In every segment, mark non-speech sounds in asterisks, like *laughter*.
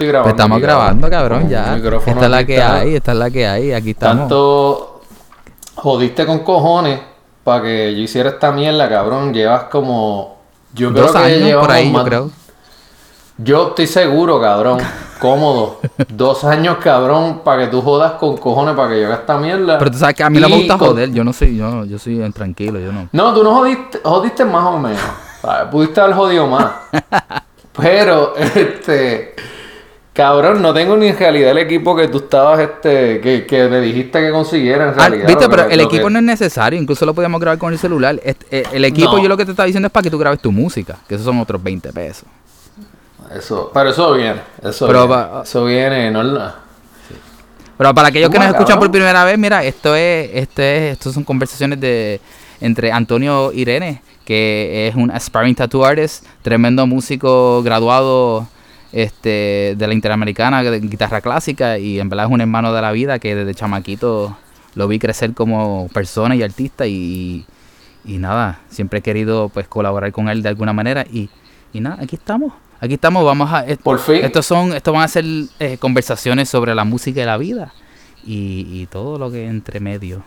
estoy grabando. Pues estamos grabando, cabrón, ya. Esta es la que está. hay, esta es la que hay, aquí estamos. Tanto jodiste con cojones para que yo hiciera esta mierda, cabrón. Llevas como. Yo creo Dos que años por ahí, yo más- creo. Yo estoy seguro, cabrón. *laughs* Cómodo. Dos años, cabrón, para que tú jodas con cojones para que yo haga esta mierda. Pero tú sabes que a mí no me gusta con- joder, yo no soy, yo, yo soy tranquilo, yo no. No, tú no jodiste, jodiste más o menos. ¿sabes? *laughs* Pudiste haber jodido más. *laughs* Pero, este. Cabrón, no tengo ni en realidad el equipo que tú estabas, este, que, que me dijiste que consiguiera en Ah, realidad. Viste, pero el equipo que- no es necesario, incluso lo podíamos grabar con el celular. Este, eh, el equipo No. yo lo que te estaba diciendo es para que tú grabes tu música, que esos son otros 20 pesos. Eso, pero eso viene, eso Pero viene. va- Eso viene, no nada. Pero para aquellos que nos escuchan por primera vez, mira, esto es, esto es, estos son conversaciones de entre Antonio Irene, que es un aspiring tattoo artist, tremendo músico graduado este, de la Interamericana de guitarra clásica y en verdad es un hermano de la vida que desde chamaquito lo vi crecer como persona y artista y, y nada, siempre he querido pues colaborar con él de alguna manera y, y nada, aquí estamos. Aquí estamos, vamos a... Por fin. Estos son, estos van a ser eh, conversaciones sobre la música y la vida y, y todo lo que entre medio.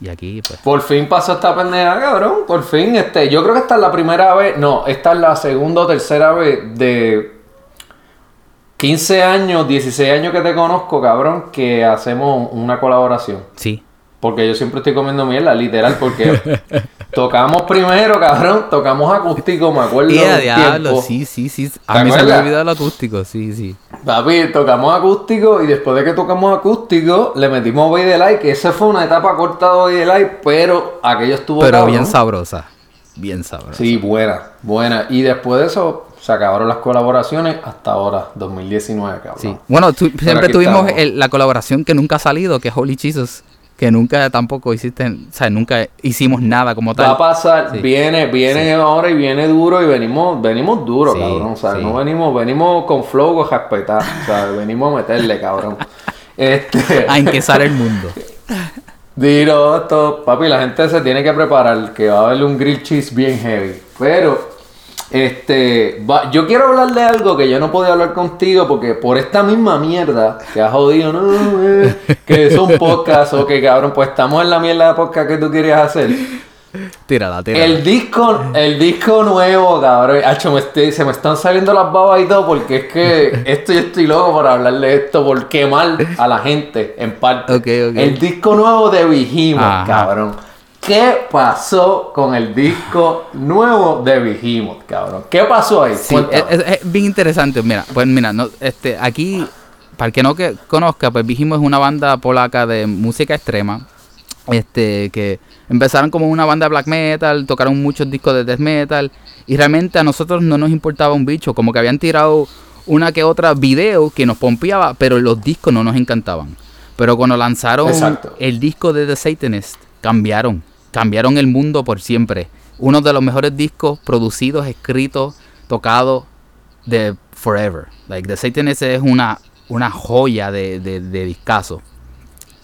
Y aquí, pues. Por fin pasó esta pendeja, cabrón. Por fin, este, yo creo que esta es la primera vez, no, esta es la segunda o tercera vez de 15 años, 16 años que te conozco, cabrón, que hacemos una colaboración. Sí. Porque yo siempre estoy comiendo mierda, literal, porque *laughs* tocamos primero, cabrón, tocamos acústico, me acuerdo. Y a un diablo, tiempo. sí, sí, sí. ¿Te A mí se me olvidó el acústico, sí, sí. Papi, tocamos acústico y después de que tocamos acústico, le metimos Bay de Light, que esa fue una etapa corta de Bay de Light, pero aquello estuvo Pero cabrón. bien sabrosa. Bien sabrosa. Sí, buena, buena. Y después de eso, se acabaron las colaboraciones hasta ahora, 2019, cabrón. Sí. Bueno, tu- siempre tuvimos el- la colaboración que nunca ha salido, que es Holy Jesus, que nunca tampoco hiciste, o sea, nunca hicimos nada como Va tal. a pasar, Sí. viene, viene ahora y viene duro y venimos, venimos duro, cabrón. O sea, no venimos, venimos con flow, con respetar. O sea, *laughs* venimos a meterle, cabrón. Este. *laughs* A enquezar el *laughs* mundo. Dilo, esto, papi, la gente se tiene que preparar, que va a haber un grill cheese bien heavy. Pero, este, va- yo quiero hablar de algo que yo no podía hablar contigo porque por esta misma mierda que has jodido, no, eh, *laughs* que es un podcast o que cabrón, pues estamos en la mierda de podcast que tú querías hacer. Tírala, tírala. El disco, el disco nuevo, cabrón. Hacho, me estoy- se me están saliendo las babas y todo porque es que *laughs* esto yo estoy loco por hablar de esto, por quemar a la gente, en parte. Ok, ok. El disco nuevo de Ajá. cabrón. ¿Qué pasó con el disco nuevo de Behemoth, cabrón? ¿Qué pasó ahí? Sí, es, bien interesante. Mira, pues mira, no, este, aquí, para el que no que conozca, pues Vigimo es una banda polaca de música extrema. Este, que empezaron como una banda de black metal, tocaron muchos discos de death metal. Y realmente a nosotros no nos importaba un bicho. Como que habían tirado una que otra video que nos pompeaba, pero los discos no nos encantaban. Pero cuando lanzaron Exacto. el disco de The Satanist, cambiaron. Cambiaron el mundo por siempre. Uno de los mejores discos producidos, escritos, tocados de Forever. Like, The Satanist es una, una joya de, de, de discazo.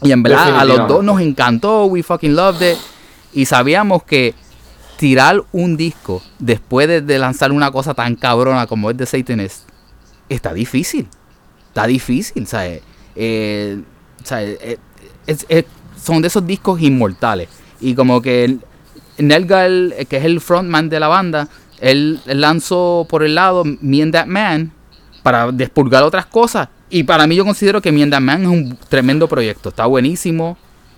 Y en verdad a los dos nos encantó, we fucking loved it. Y sabíamos que tirar un disco después de, de lanzar una cosa tan cabrona como es The Satanist está difícil. Está difícil, ¿sabes? Eh, ¿sabes? Eh, es- es- son de esos discos inmortales. Y como que el- Nelgal, eh, que es el frontman de la banda, él, lanzó por el lado Me and That Man para despulgar otras cosas. Y para mí yo considero que Me and That Man es un tremendo proyecto. Está buenísimo.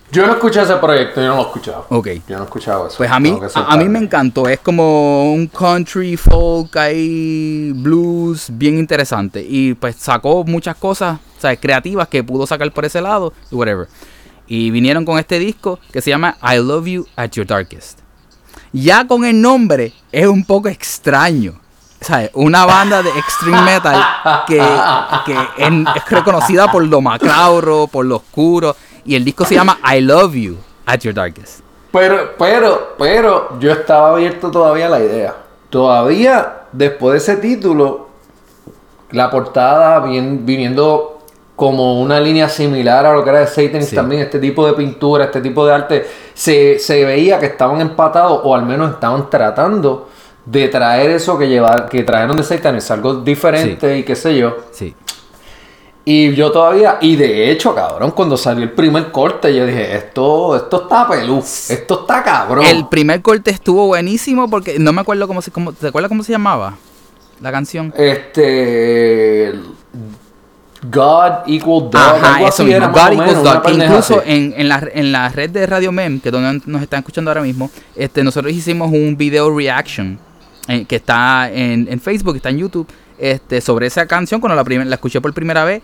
Yo no escuché ese proyecto, yo no lo he escuchado. Ok. Yo no he escuchado eso. Pues a mí, a, a mí me encantó. Es como un country, folk, ahí, blues, bien interesante. Y pues sacó muchas cosas ¿sabes? creativas que pudo sacar por ese lado y whatever. Y vinieron con este disco que se llama I Love You at Your Darkest. Ya con el nombre es un poco extraño. ¿Sabes? Una banda de extreme metal que, es reconocida por lo macabro, por lo oscuro. Y el disco se llama I Love You at Your Darkest. Pero, pero, pero, yo estaba abierto todavía a la idea. Todavía, después de ese título, la portada vien- viniendo como una línea similar a lo que era de Satanist Sí. también, este tipo de pintura, este tipo de arte, se, se veía que estaban empatados o al menos estaban tratando de traer eso que llevar, que trajeron de Satanist, algo diferente y qué sé yo. Sí. Y yo todavía, y de hecho, cabrón, cuando salió el primer corte, yo dije, esto, esto está pelú, esto está cabrón. El primer corte estuvo buenísimo porque no me acuerdo cómo se, cómo, ¿te acuerdas cómo se llamaba la canción? Este. God equal dog. Ajá, eso mismo, God equals dog. Incluso en, en, la, en la red de Radio Mem, que es donde nos están escuchando ahora mismo, este, nosotros hicimos un video reaction eh, que está en, en Facebook, está en YouTube, este, sobre esa canción cuando la, la escuché por primera vez.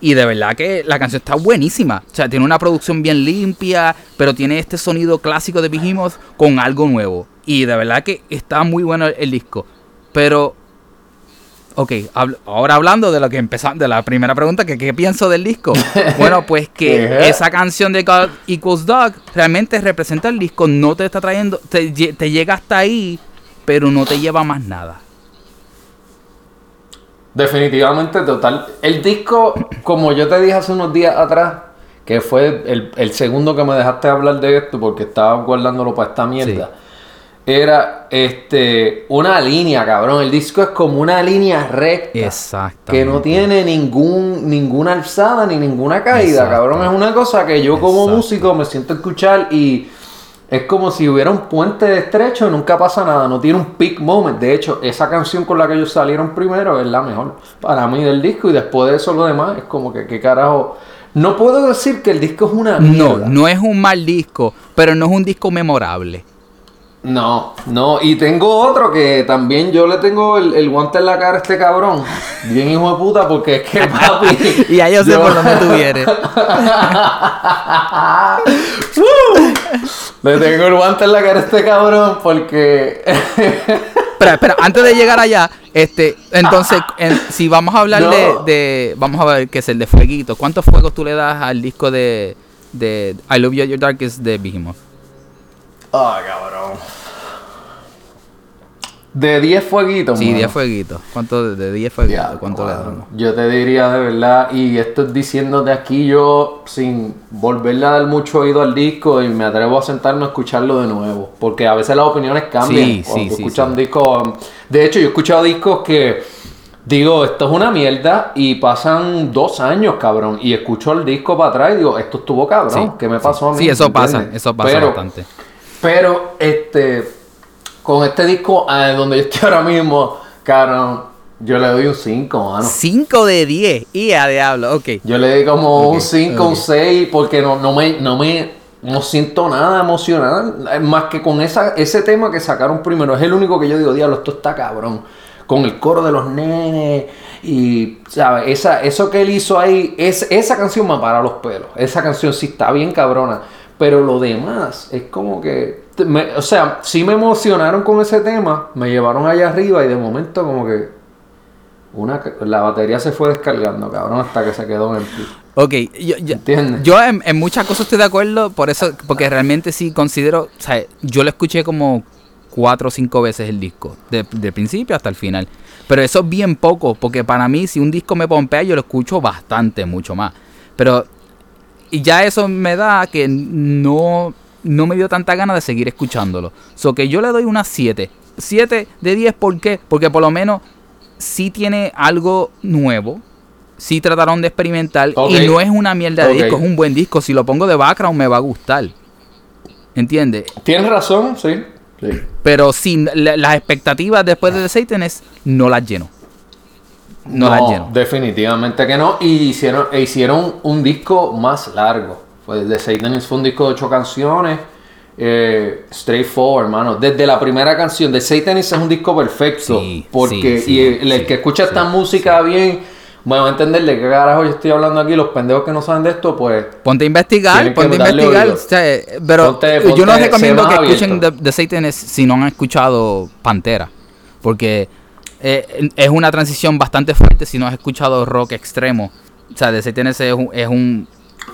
Y de verdad que la canción está buenísima. O sea, tiene una producción bien limpia, pero tiene este sonido clásico de Behemoth con algo nuevo. Y de verdad que está muy bueno el, el disco. Pero Ok, ahora hablando de lo que empezamos, de la primera pregunta, que qué pienso del disco. *laughs* Bueno, pues que *laughs* esa canción de God Equals Dog realmente representa el disco, no te está trayendo, te, lle- te llega hasta ahí, pero no te lleva más nada. Definitivamente, total. El disco, como yo te dije hace unos días atrás, que fue el, el segundo que me dejaste hablar de esto porque estaba guardándolo para esta mierda. Era este una línea, cabrón. El disco es como una línea recta. Exactamente. Que no tiene ningún, ninguna alzada ni ninguna caída, Exacto. cabrón. Es una cosa que yo como Exacto. músico me siento a escuchar y es como si hubiera un puente estrecho y nunca pasa nada. No tiene un peak moment. De hecho, esa canción con la que ellos salieron primero es la mejor para mí del disco y después de eso lo demás es como que qué carajo. No puedo decir que el disco es una No, no es un mal disco, pero no es un disco memorable. No, no, y tengo otro que también yo le tengo el, el guante en la cara a este cabrón. Bien hijo de puta, porque es que papi. *laughs* Y ya yo sé por dónde tú vienes. *laughs* Le tengo el guante en la cara a este cabrón porque. *laughs* Espera, espera, antes de llegar allá, este, entonces, en- si vamos a hablar No. de, de- vamos a ver qué es el de Fueguito, ¿cuántos fuegos tú le das al disco de, de I Love You at Your Darkest de Behemoth? Ah, cabrón. De 10 fueguitos, Sí, mano. 10 fueguitos. ¿Cuánto de- de 10 fueguitos? ¿Cuánto le damos? Yo te diría de verdad, y esto es diciéndote aquí yo sin volverle a dar mucho oído al disco y me atrevo a sentarme a escucharlo de nuevo, porque a veces las opiniones cambian Sí, cuando sí, sí, escuchas sí. un disco. De hecho, yo he escuchado discos que digo, esto es una mierda y pasan dos años, cabrón, y escucho el disco para atrás y digo, esto estuvo cabrón, ¿qué me pasó a mí? Sí, eso pasa, eso pasa Pero- bastante. Pero, este, con este disco donde yo estoy ahora mismo, cabrón, yo le doy un 5, mano. 5 de 10. Y a diablo, ok. Yo le doy como un 5, ok. un 6, porque no, no me, no me, no siento nada emocional, más que con esa, ese tema que sacaron primero. Es el único que yo digo, diablo, esto está cabrón. Con el coro de los nenes y, ¿sabes? Esa, eso que él hizo ahí, es, esa canción me para los pelos. Esa canción sí está bien cabrona. Pero lo demás es como que, me- o sea, sí me emocionaron con ese tema, me llevaron allá arriba y de momento como que una, la batería se fue descargando, cabrón, hasta que se quedó en el Ok, yo, yo, ¿Entiendes? yo en, en muchas cosas estoy de acuerdo, por eso, porque realmente sí considero, o sea, yo lo escuché como cuatro o cinco veces el disco, de, de principio hasta el final. Pero eso es bien poco, porque para mí, si un disco me pompea, yo lo escucho bastante, mucho más. Pero, y ya eso me da que no, no me dio tanta gana de seguir escuchándolo. So que yo le doy unas 7. 7 de 10, ¿por qué? Porque por lo menos sí tiene algo nuevo. Sí trataron de experimentar. Y no es una mierda de disco, es un buen disco. Si lo pongo de background me va a gustar. ¿Entiendes? Tienes razón, sí. sí. Pero sin la- las expectativas después de The Satanist, no las lleno. No, lleno. Definitivamente que no. Y hicieron, e hicieron un disco más largo. Fue The Satanist fue un disco de ocho canciones. Eh, straightforward, hermano. Desde la primera canción, The Satanist es un disco perfecto. Sí, porque sí, sí, y el, que escucha esta música bien, va a entender de qué carajo yo estoy hablando aquí. Los pendejos que no saben de esto, pues. Ponte a investigar, ponte a investigar. oído. o sea, eh, pero Ponte- yo no recomiendo que escuchen The. The Satanist si no han escuchado Pantera. Porque eh, es una transición bastante fuerte si no has escuchado rock extremo. O sea, The Satanist es un, es un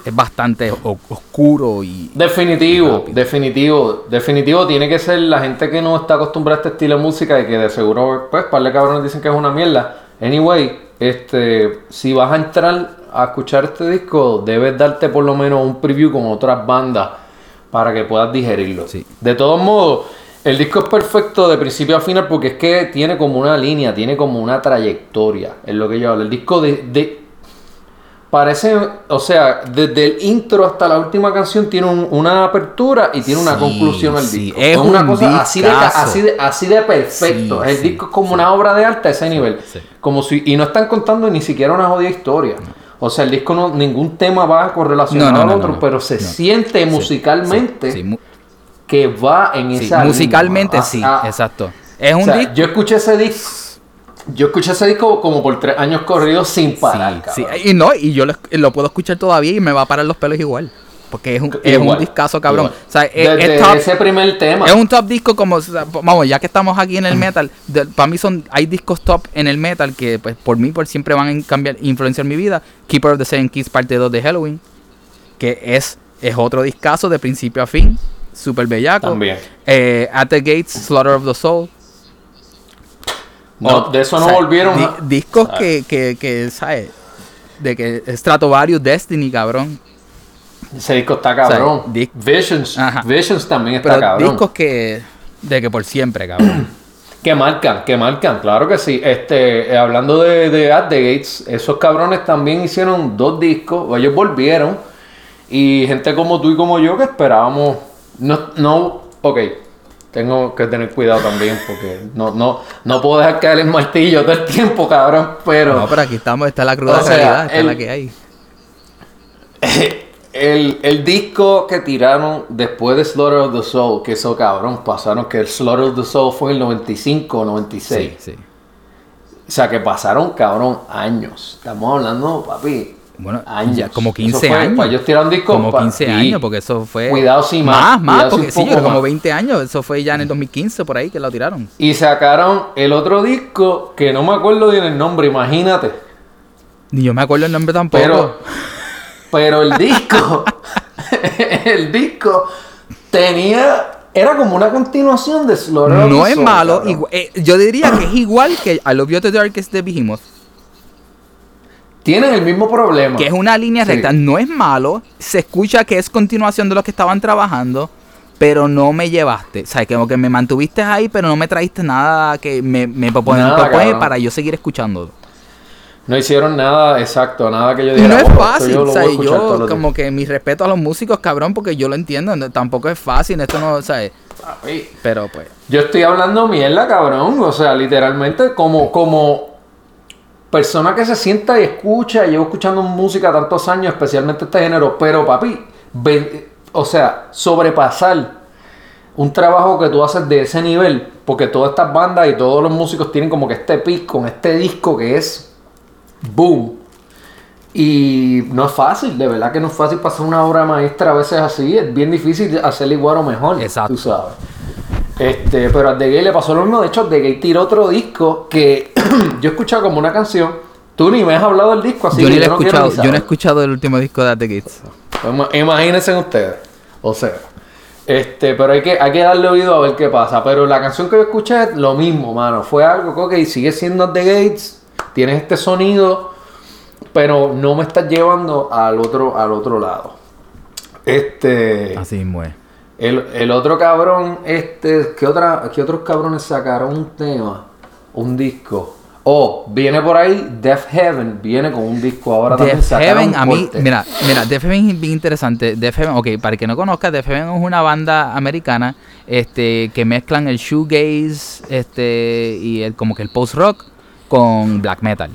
es bastante oscuro y Definitivo, definitivo, definitivo tiene que ser la gente que no está acostumbrada a este estilo de música y que de seguro, pues, par de cabrones dicen que es una mierda. Anyway, este, si vas a entrar a escuchar este disco, debes darte por lo menos un preview con otras bandas para que puedas digerirlo. Sí. De todos modos, El disco es perfecto de principio a final porque es que tiene como una línea, tiene como una trayectoria, es lo que yo hablo. El disco de, de parece, o sea, desde el intro hasta la última canción tiene un- una apertura y tiene una Sí, conclusión al sí, disco. es una un cosa así de, así, de, así de perfecto. Sí, el disco es como una obra de arte a ese nivel. Como si, y no están contando ni siquiera una jodida historia. O sea, el disco no, ningún tema va correlacionado No, no, al otro, pero se siente musicalmente mu- que va en sí, esa musicalmente Ah, sí, ah, exacto. Es un o sea, disco. Yo escuché ese disco. Yo escuché ese disco como por tres años corridos sin parar. Sí, cabrón. sí, y no, y yo lo, lo puedo escuchar todavía y me va a parar los pelos igual. Porque es un, es un Igual, discazo, cabrón. igual. O sea, es, Desde es top- ese primer tema. es un top disco como, o sea, vamos, ya que estamos aquí en el metal, para mí son, hay discos top en el metal que pues por mí por siempre van a cambiar, influenciar mi vida. Keeper of the Seven Keys parte 2 de Halloween, que es, es otro discazo de principio a fin, super bellaco. También. Eh, At the Gates, Slaughter of the Soul. No, de eso no O sea, volvieron. di- discos Ah. que, que, que, ¿sabes? De que Stratovarius, Destiny, cabrón. Ese disco está cabrón. O sea, di- Visions. Ajá. Visions también está Pero cabrón. discos que, de que por siempre, cabrón. *clears throat* Que marcan, que marcan, claro que sí. Este, eh, hablando de, de At the Gates, esos cabrones también hicieron dos discos, ellos volvieron. Y gente como tú y como yo que esperábamos. No, no, ok. Tengo que tener cuidado también porque no, no, no puedo dejar caer el martillo todo el tiempo, cabrón. Pero no, pero aquí estamos, está la cruda O sea, realidad, esta es el- la que hay. *laughs* el, el disco que tiraron después de Slaughter of the Soul, que eso cabrón, pasaron que el Slaughter of the Soul fue en el 95 o 96. Sí, sí. O sea, que pasaron, cabrón, años. Estamos hablando, papi. Bueno, años. ya como Eso 15 fue, años. Para tirar un disco. Como pa- 15 sí. años, porque eso fue. Cuidado si más, Más, más, porque sí, como más. 20 años. Eso fue ya en el 2015, por ahí que lo tiraron. Y sacaron el otro disco que no me acuerdo bien el nombre, imagínate. Ni yo me acuerdo el nombre tampoco. Pero, pero el disco, *laughs* el disco tenía, era como una continuación de of no es malo. eh, yo diría que es igual que I Love You to Darkest de Behemoth. Tienen el mismo problema. Que es una línea Sí. recta. No es malo. Se escucha que es continuación de lo que estaban trabajando. Pero no me llevaste. O sea, como que me mantuviste ahí, pero no me traíste nada que me, me propone, Nada, propone cabrón. para yo seguir escuchándolo. No hicieron nada exacto, nada que yo dijera. no es "Oh, esto fácil, yo o sea, yo los como que mi respeto a los músicos, cabrón, porque yo lo entiendo, no- tampoco es fácil, esto no, o sea, días". Papi, pero pues, Yo estoy hablando mierda, cabrón. O sea, literalmente como, como persona que se sienta y escucha. Llevo escuchando música tantos años, especialmente este género. Pero, papi, o sea, sobrepasar un trabajo que tú haces de ese nivel. Porque todas estas bandas y todos los músicos tienen como que este pic con este disco que es boom. Y no es fácil, de verdad que no es fácil pasar una obra maestra a veces así. Es bien difícil hacerla igual o mejor. Exacto. Tú sabes. Este, pero a The Gay le pasó lo mismo. De hecho, The Gay tiró otro disco que *clears throat* yo he escuchado como una canción. Tú ni me has hablado del disco, así yo que ni lo he no escuchado, yo no he escuchado el último disco de The Gates. Pues ima- Imagínense ustedes. O sea. Este, pero hay que, hay que darle oído a ver qué pasa. Pero la canción que yo escuché es lo mismo, mano. Fue algo que, ok, sigue siendo The Gates. Tienes este sonido. Pero no me estás llevando al otro, al otro lado. Este. Así mismo es. El, el otro cabrón, este, ¿qué, otra, ¿qué otros cabrones sacaron un tema? Un disco. Oh, viene por ahí Death Heaven, viene con un disco ahora también Death Heaven, a mí, mira, mira, Death Heaven es bien interesante. Death Heaven, ok, para el que no conozca, Death Heaven es una banda americana este, que mezclan el shoegaze este, y el, como que el post-rock con black metal.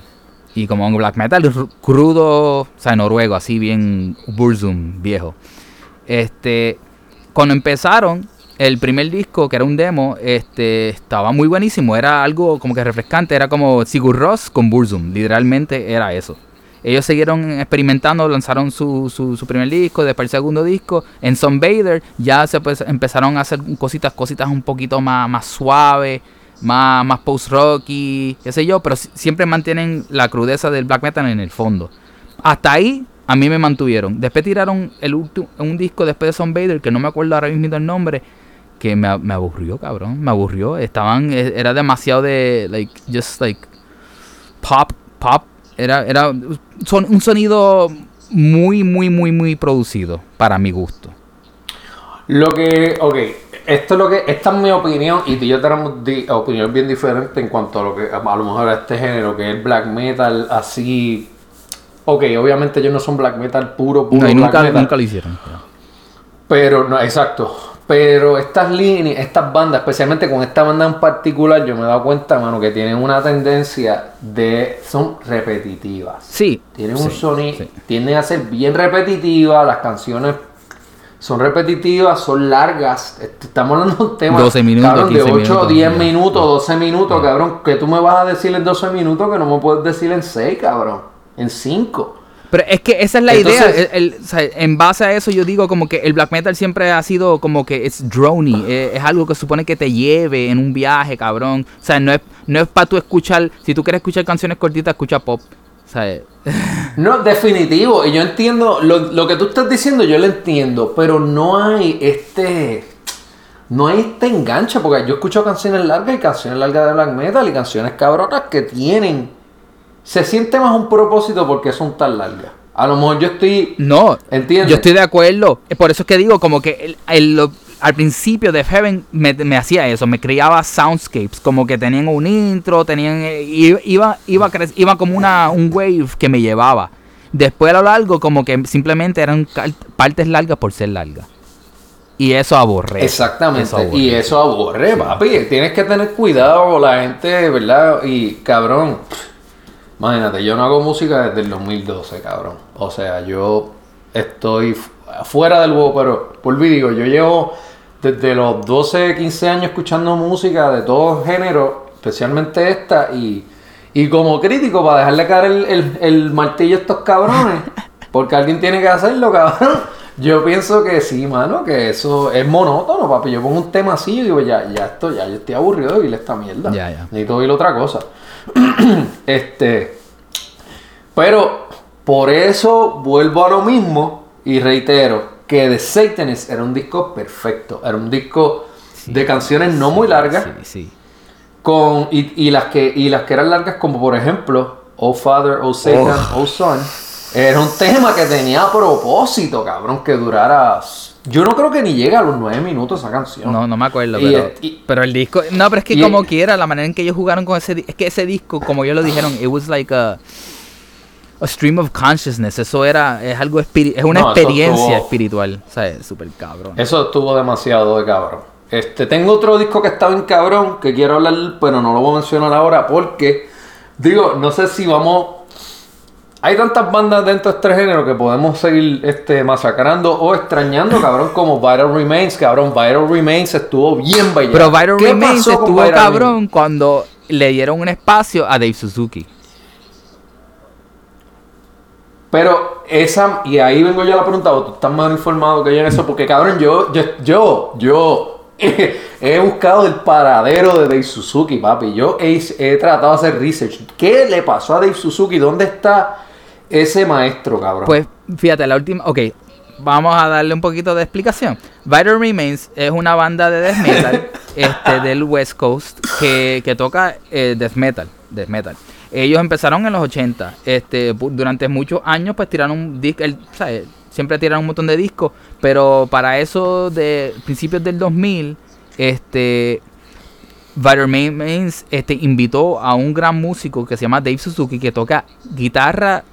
Y como un black metal crudo, o sea, noruego, así bien Burzum, viejo. Este, cuando empezaron, el primer disco, que era un demo, este, estaba muy buenísimo. Era algo como que refrescante. Era como Sigur Rós con Burzum. Literalmente era eso. Ellos siguieron experimentando, lanzaron su, su, primer disco, después el segundo disco. En Sunbather ya se pues, empezaron a hacer cositas, cositas un poquito más, más suaves, más, más post-rocky, qué sé yo, pero si- siempre mantienen la crudeza del black metal en el fondo. Hasta ahí a mí me mantuvieron. Después tiraron el un disco después de Sunbather, que no me acuerdo ahora mismo el nombre, que me, me aburrió, cabrón. Me aburrió. Estaban, eh, era demasiado de, like, just like, pop, pop. Era, era son, un sonido muy, muy, muy, muy producido, para mi gusto. Lo que, ok, esto es lo que, esta es mi opinión, y tú y yo tenemos di- opiniones bien diferentes en cuanto a lo que, a lo mejor a este género, que es black metal, así. Ok, obviamente ellos no son black metal puro, puro No, y black nunca, metal. nunca lo hicieron. Pero, no, exacto. Pero estas líneas, estas bandas, especialmente con esta banda en particular, yo me he dado cuenta, mano, que tienen una tendencia de. son repetitivas. Sí. Tienen un sonido, sí. tienden a ser bien repetitivas, las canciones son repetitivas, son largas. Est- Estamos hablando de un tema 12 minutos, cabrón, de 15 8, minutos, 10 ya. minutos, 12 minutos, cabrón. Que tú me vas a decir en 12 minutos que no me puedes decir en 6, cabrón. En 5. Pero es que esa es la Entonces- idea. el- el- o sea, en base a eso, yo digo como que el black metal siempre ha sido como que es drony. eh, es algo que supone que te lleve en un viaje, cabrón. O sea, no es, no es para tú escuchar. Si tú quieres escuchar canciones cortitas, escucha pop. O sea, *laughs* No, definitivo. Y yo entiendo, lo, lo que tú estás diciendo, yo lo entiendo. Pero no hay este. No hay este enganche. Porque yo escucho canciones largas y canciones largas de black metal y canciones cabronas que tienen. Se siente más un propósito porque son tan largas. A lo mejor yo estoy. no. ¿Entiendes? Yo estoy de acuerdo. Por eso es que digo como que el- el- lo- al principio de Heaven me, me hacía eso. Me creaba soundscapes. Como que tenían un intro, tenían... eh, Iba, iba, iba como una, un wave que me llevaba. Después a lo largo como que simplemente eran partes largas por ser largas. Y eso aborrece. Exactamente. Eso y eso aburre, papi. Tienes que tener cuidado la gente, ¿verdad? Y cabrón. Imagínate, yo no hago música desde el 2012, cabrón. O sea, yo estoy fu- fuera del huevo, pero por digo, yo llevo desde los 12, 15 años escuchando música de todos géneros, especialmente esta, y, y como crítico, para dejarle caer el, el- el martillo a estos cabrones, *laughs* porque alguien tiene que hacerlo, cabrón. Yo pienso que sí, mano, que eso es monótono, papi. Yo pongo un tema así y digo, ya, ya estoy, ya yo estoy aburrido de oír esta mierda. Ya, ya. Necesito oír otra cosa. *clears throat* este. Pero por eso vuelvo a lo mismo y reitero que The Satanist era un disco perfecto. Era un disco de canciones no muy largas. Sí. Con, y, y las que, y las que eran largas, como por ejemplo, Oh Father, Oh Satan, Oh Son. Era un tema que tenía propósito, cabrón, que durara. Yo no creo que ni llega a los nueve minutos esa canción. No, no me acuerdo, Y- pero, y- pero el disco... No, pero es que como quiera, la manera en que ellos jugaron con ese... Es que ese disco, como ellos lo dijeron, it was like a... A stream of consciousness. Eso era... Es algo Es una No, experiencia estuvo- espiritual. O sea, es súper cabrón. Eso estuvo demasiado de cabrón. Este, tengo otro disco que está bien cabrón, que quiero hablar, pero no lo voy a mencionar ahora porque, digo, no sé si vamos... Hay tantas bandas dentro de este género que podemos seguir este, masacrando o extrañando, cabrón, como Vital Remains, cabrón. Vital Remains estuvo bien bailado. Pero Vital ¿Qué Remains estuvo Vital cabrón Remains? cuando le dieron un espacio a Dave Suzuki. Pero esa, y ahí vengo yo a la pregunta, ¿o tú estás más informado que yo en eso? Porque cabrón, yo, yo, yo, yo *laughs* he buscado el paradero de Dave Suzuki, papi. Yo he, he tratado de hacer research. ¿Qué le pasó a Dave Suzuki? ¿Dónde está ese maestro, cabrón? Pues fíjate, la última. Ok, vamos a darle un poquito de explicación. Vital Remains es una banda de death metal *laughs* este, del West Coast que, que toca eh, death metal. Death metal. Ellos empezaron en los 80. Este, durante muchos años, pues tiraron un disco. Siempre tiraron un montón de discos. Pero para eso, de principios del 2000, este. Vital Remains este, invitó a un gran músico que se llama Dave Suzuki que toca guitarra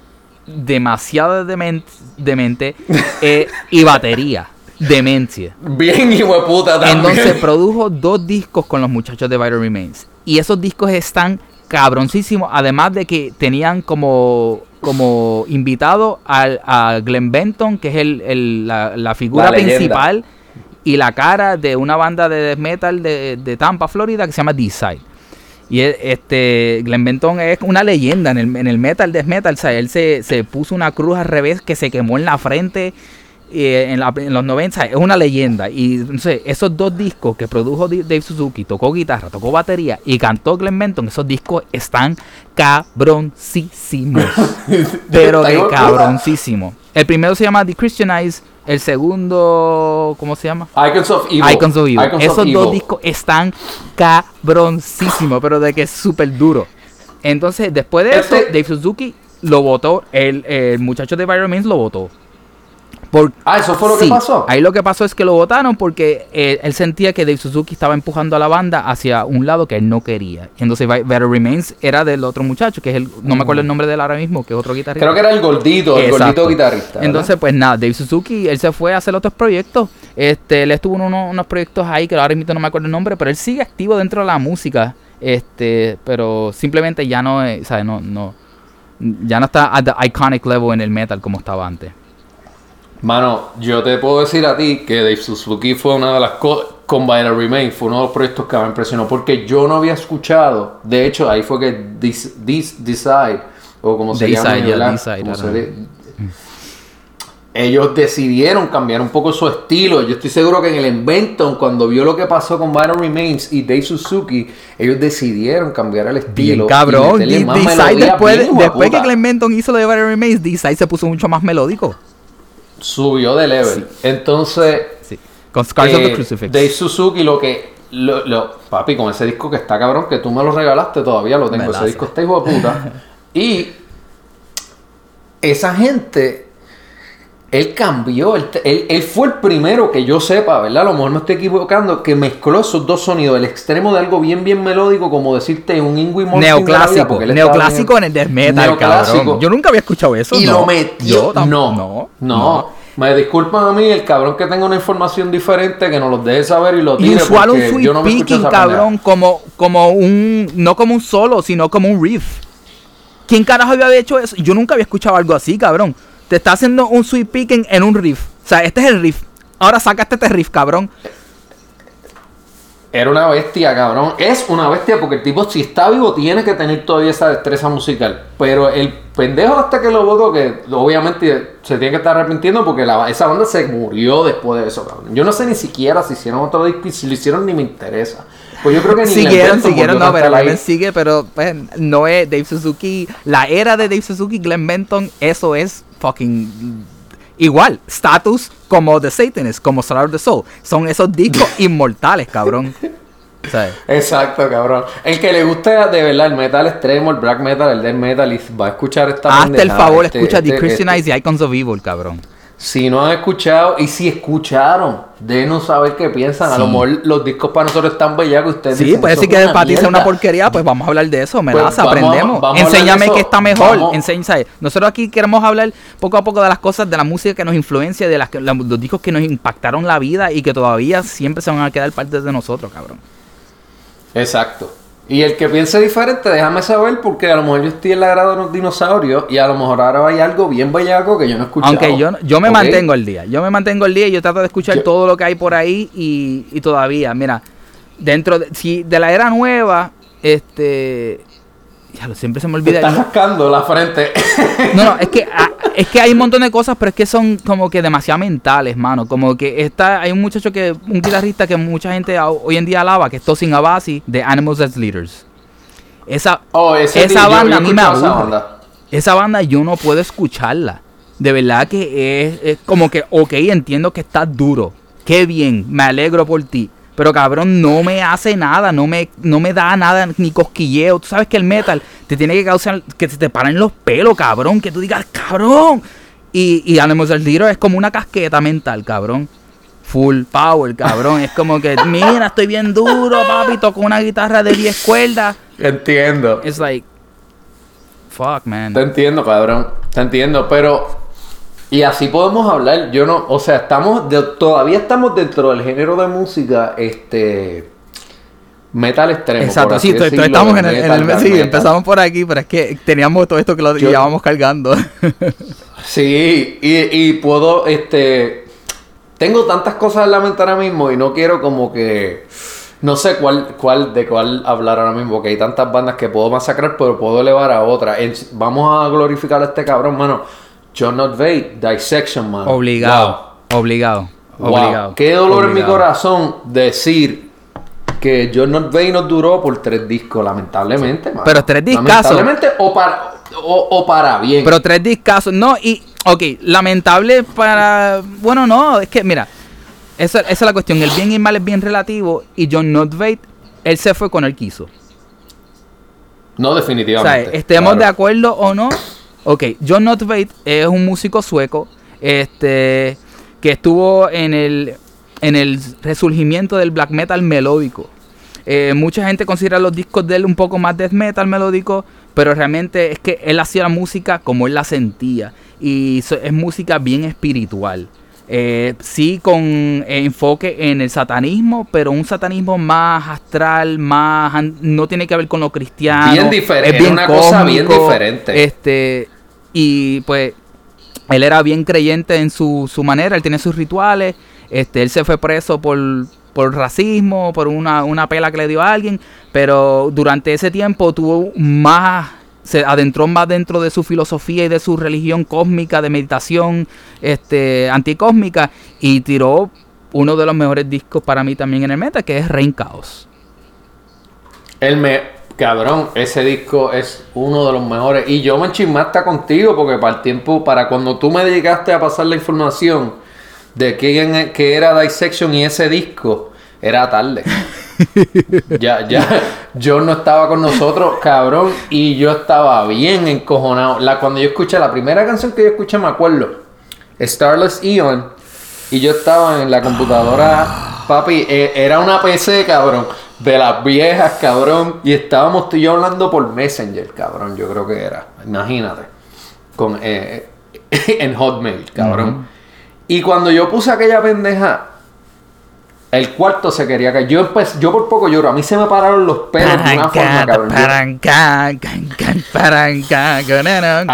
demasiado demen- demente eh, y batería. Demencia. Bien hijo puta también. Entonces produjo dos discos con los muchachos de Vital Remains. Y esos discos están cabroncísimos. Además de que tenían como, como invitado al, a Glenn Benton, que es el, el- la, la figura La principal y la cara de una banda de death metal de, de Tampa, Florida, que se llama D-Side. Y e- este Glenn Benton es una leyenda en el, en el metal, death metal. O sea, él se, se puso una cruz al revés que se quemó en la frente eh, en, la- en los 90. Es una leyenda. Y entonces, esos dos discos que produjo Dave Suzuki, tocó guitarra, tocó batería y cantó Glenn Benton, esos discos están cabroncísimos. *laughs* pero de cabroncísimo. El primero se llama The Christianize. El segundo, ¿cómo se llama? Icons of Evil. Icons of Evil. Icons of Esos dos Evil. discos están cabroncísimos, pero de que es súper duro. Entonces, después de Este- eso, Dave Suzuki lo votó, el, el muchacho de Viral Means lo votó. Por- Ah, eso fue lo que pasó. Ahí lo que pasó es que lo votaron porque eh, él sentía que Dave Suzuki estaba empujando a la banda hacia un lado que él no quería. Y entonces Better Remains era del otro muchacho, que es el, no me acuerdo el nombre de él ahora mismo, que es otro guitarrista. Creo que era el gordito, el Exacto. gordito guitarrista. ¿verdad? Entonces, pues nada, Dave Suzuki, él se fue a hacer otros proyectos. Este, él estuvo en uno- unos proyectos ahí que ahora mismo no me acuerdo el nombre, pero él sigue activo dentro de la música. Este, pero simplemente ya no, es, ¿sabes? No, no, ya no está at the iconic level en el metal como estaba antes. Mano, yo te puedo decir a ti que Dave Suzuki fue una de las cosas. Con Vinyl Remain fue uno de los proyectos que me impresionó porque yo no había escuchado. De hecho, ahí fue que Dis- Decide, o como se llama. Ellos decidieron cambiar un poco su estilo. Yo estoy seguro que en el Inventon, cuando vio lo que pasó con Vinyl Remains y Dave Suzuki, ellos decidieron cambiar el estilo. Bien y cabrón. D- más melodía después, después que. Glenn Benton hizo lo de Better Remains, D-Side se puso mucho más melódico. Subió de level. Entonces, Sí. Con Scars of the Eh, Crucifix. Dave Suzuki, lo que. Lo, lo- papi, con ese disco que está cabrón, que tú me lo regalaste, todavía lo tengo. Ese disco está hijo de puta. *laughs* y esa gente. Él cambió, él, él- él fue el primero que yo sepa, ¿verdad? A lo mejor me estoy equivocando, que mezcló esos dos sonidos, el extremo de algo bien, bien melódico, como decirte un Ingui la vida, Neoclásico. Neoclásico en el death metal, Neoclásico. cabrón. Yo nunca había escuchado eso. y no. lo metió. Tam- no, no, no, Me disculpan a mí, el cabrón que tenga una información diferente, que nos los deje saber y lo Y tire. usual un no escucho picking, cabrón, como, como un. No como un solo, sino como un riff. ¿Quién carajo había hecho eso? Yo nunca había escuchado algo así, cabrón. Te está haciendo un sweep picking en un riff. O sea, este es el riff. Ahora sacaste este riff, cabrón. Era una bestia, cabrón. Es una bestia porque el tipo, si está vivo, tiene que tener todavía esa destreza musical. Pero el pendejo hasta que lo votó, que obviamente se tiene que estar arrepintiendo porque la- esa banda se murió después de eso, cabrón. Yo no sé ni siquiera si hicieron otro disco y si lo hicieron ni me interesa. Pues yo creo que ni Siguieron, Benton siguieron, no, pero. Glenn sigue, pero pues, no es Dave Suzuki. La era de Dave Suzuki, Glenn Benton, eso es fucking igual. Status como The Satanist, como Solar of the Soul. Son esos discos *laughs* inmortales, cabrón. ¿Sabes? Exacto, cabrón. El que le gusta de verdad el metal extremo, el black metal, el death metal, y va a escuchar esta Hazte el favor, este- escucha este- The Christianize este- y Icons of Evil, cabrón. Si no han escuchado, y si escucharon, denos saber qué piensan. A lo mejor los discos para nosotros están bellacos. Ustedes Sí, dicen, puede "Eso decir que una para ti sea una mierda". porquería, pues vamos a hablar de eso, me Pues aprendemos. vamos Enséñame qué está mejor. ¿sabes? Nosotros aquí queremos hablar poco a poco de las cosas, de la música que nos influencia, de las que- los discos que nos impactaron la vida y que todavía siempre se van a quedar parte de nosotros, cabrón. Exacto. Y el que piense diferente, déjame saber, porque a lo mejor yo estoy en la grada de los dinosaurios y a lo mejor ahora hay algo bien bellaco que yo no he escuchado. Aunque yo, yo me mantengo al día, yo me mantengo al día y yo trato de escuchar Yo- todo lo que hay por ahí y, y todavía, mira, dentro de, si de la era nueva, este, ya lo siempre se me Te olvida. estás rascando la frente. No, no, *laughs* es que, es que hay un montón de cosas, pero es que son como que demasiado mentales, mano. Como que está, hay un muchacho que, un guitarrista que mucha gente hoy en día alaba, que es Tosin Abasi, de Animals as Leaders. Esa, Oh, ese esa yo- banda yo a mí me escuchaba esa aburre. banda. Esa banda yo no puedo escucharla. De verdad que es, es como que, ok, entiendo que está duro. Qué bien, me alegro por ti. Pero cabrón, no me hace nada, no me, no me da nada, ni cosquilleo. Tú sabes que el metal te tiene que causar que se te paren los pelos, cabrón. Que tú digas, cabrón. Y, y Animals as Leader es como una casqueta mental, cabrón. Full power, cabrón. Es como que, *laughs* mira, estoy bien duro, papi. Toco una guitarra de 10 cuerdas. Entiendo. It's like, fuck, man. Te entiendo, cabrón. Te entiendo, pero. Y así podemos hablar. Yo no. O sea, estamos. de- todavía estamos dentro del género de música. Este. Metal extremo. Exacto, sí, decirlo, estamos en el, en metal, el- sí, empezamos por aquí, pero es que teníamos todo esto que lo Yo- llevábamos cargando. *laughs* Sí, y, y puedo, este, tengo tantas cosas en la mente ahora mismo y no quiero como que, no sé cuál, cuál, de cuál hablar ahora mismo, porque hay tantas bandas que puedo masacrar, pero puedo elevar a otra. Vamos a glorificar a este cabrón, mano. John Not Vade, Dissection, mano. obligado, obligado, Wow. Obligado. Qué dolor en mi corazón decir que John Not Vade nos duró por tres discos, lamentablemente. Pero tres discazos. Lamentablemente o para, o, o para bien. Pero tres discazos, no, y, ok, lamentable para, bueno, no, es que, mira, esa, esa es la cuestión, el bien y el mal es bien relativo, y John Notveit, él se fue con él quiso. no, O sea, definitivamente. estemos claro. de acuerdo o no. Ok, John Notveit es un músico sueco. Este que estuvo en el, en el resurgimiento del black metal melódico. Eh, mucha gente considera los discos de él un poco más death metal melódico, pero realmente es que él hacía la música como él la sentía. Y es música bien espiritual. Eh, sí con enfoque en el satanismo, pero un satanismo más astral, más no tiene que ver con lo cristiano. Bien diferente, es una cosa bien diferente. Este, y pues él era bien creyente en su, su manera, él tiene sus rituales. Este, él se fue preso por, por racismo, por una, una pela que le dio a alguien, pero durante ese tiempo tuvo más, se adentró más dentro de su filosofía y de su religión cósmica, de meditación este, anticósmica, y tiró uno de los mejores discos para mí también en el meta, que es Reign Chaos. Él me. Cabrón, ese disco es uno de los mejores. Y yo me enchismaste contigo porque para el tiempo, para cuando tú me llegaste a pasar la información de quién que era Dissection y ese disco, era tarde. ya, ya, yo no estaba con nosotros, cabrón, y yo estaba bien encojonado. La, cuando yo escuché la primera canción que yo escuché, me acuerdo, Starless Eon, y yo estaba en la computadora, papi, eh, era una PC, cabrón, de las viejas, cabrón, y estábamos tú y yo hablando por Messenger, cabrón, yo creo que era, imagínate, con, eh, *laughs* en Hotmail, cabrón. Y cuando yo puse aquella pendeja, el cuarto se quería caer. Yo, pues, yo por poco lloro. A mí se me pararon los pelos de una forma, cabrón. Yo-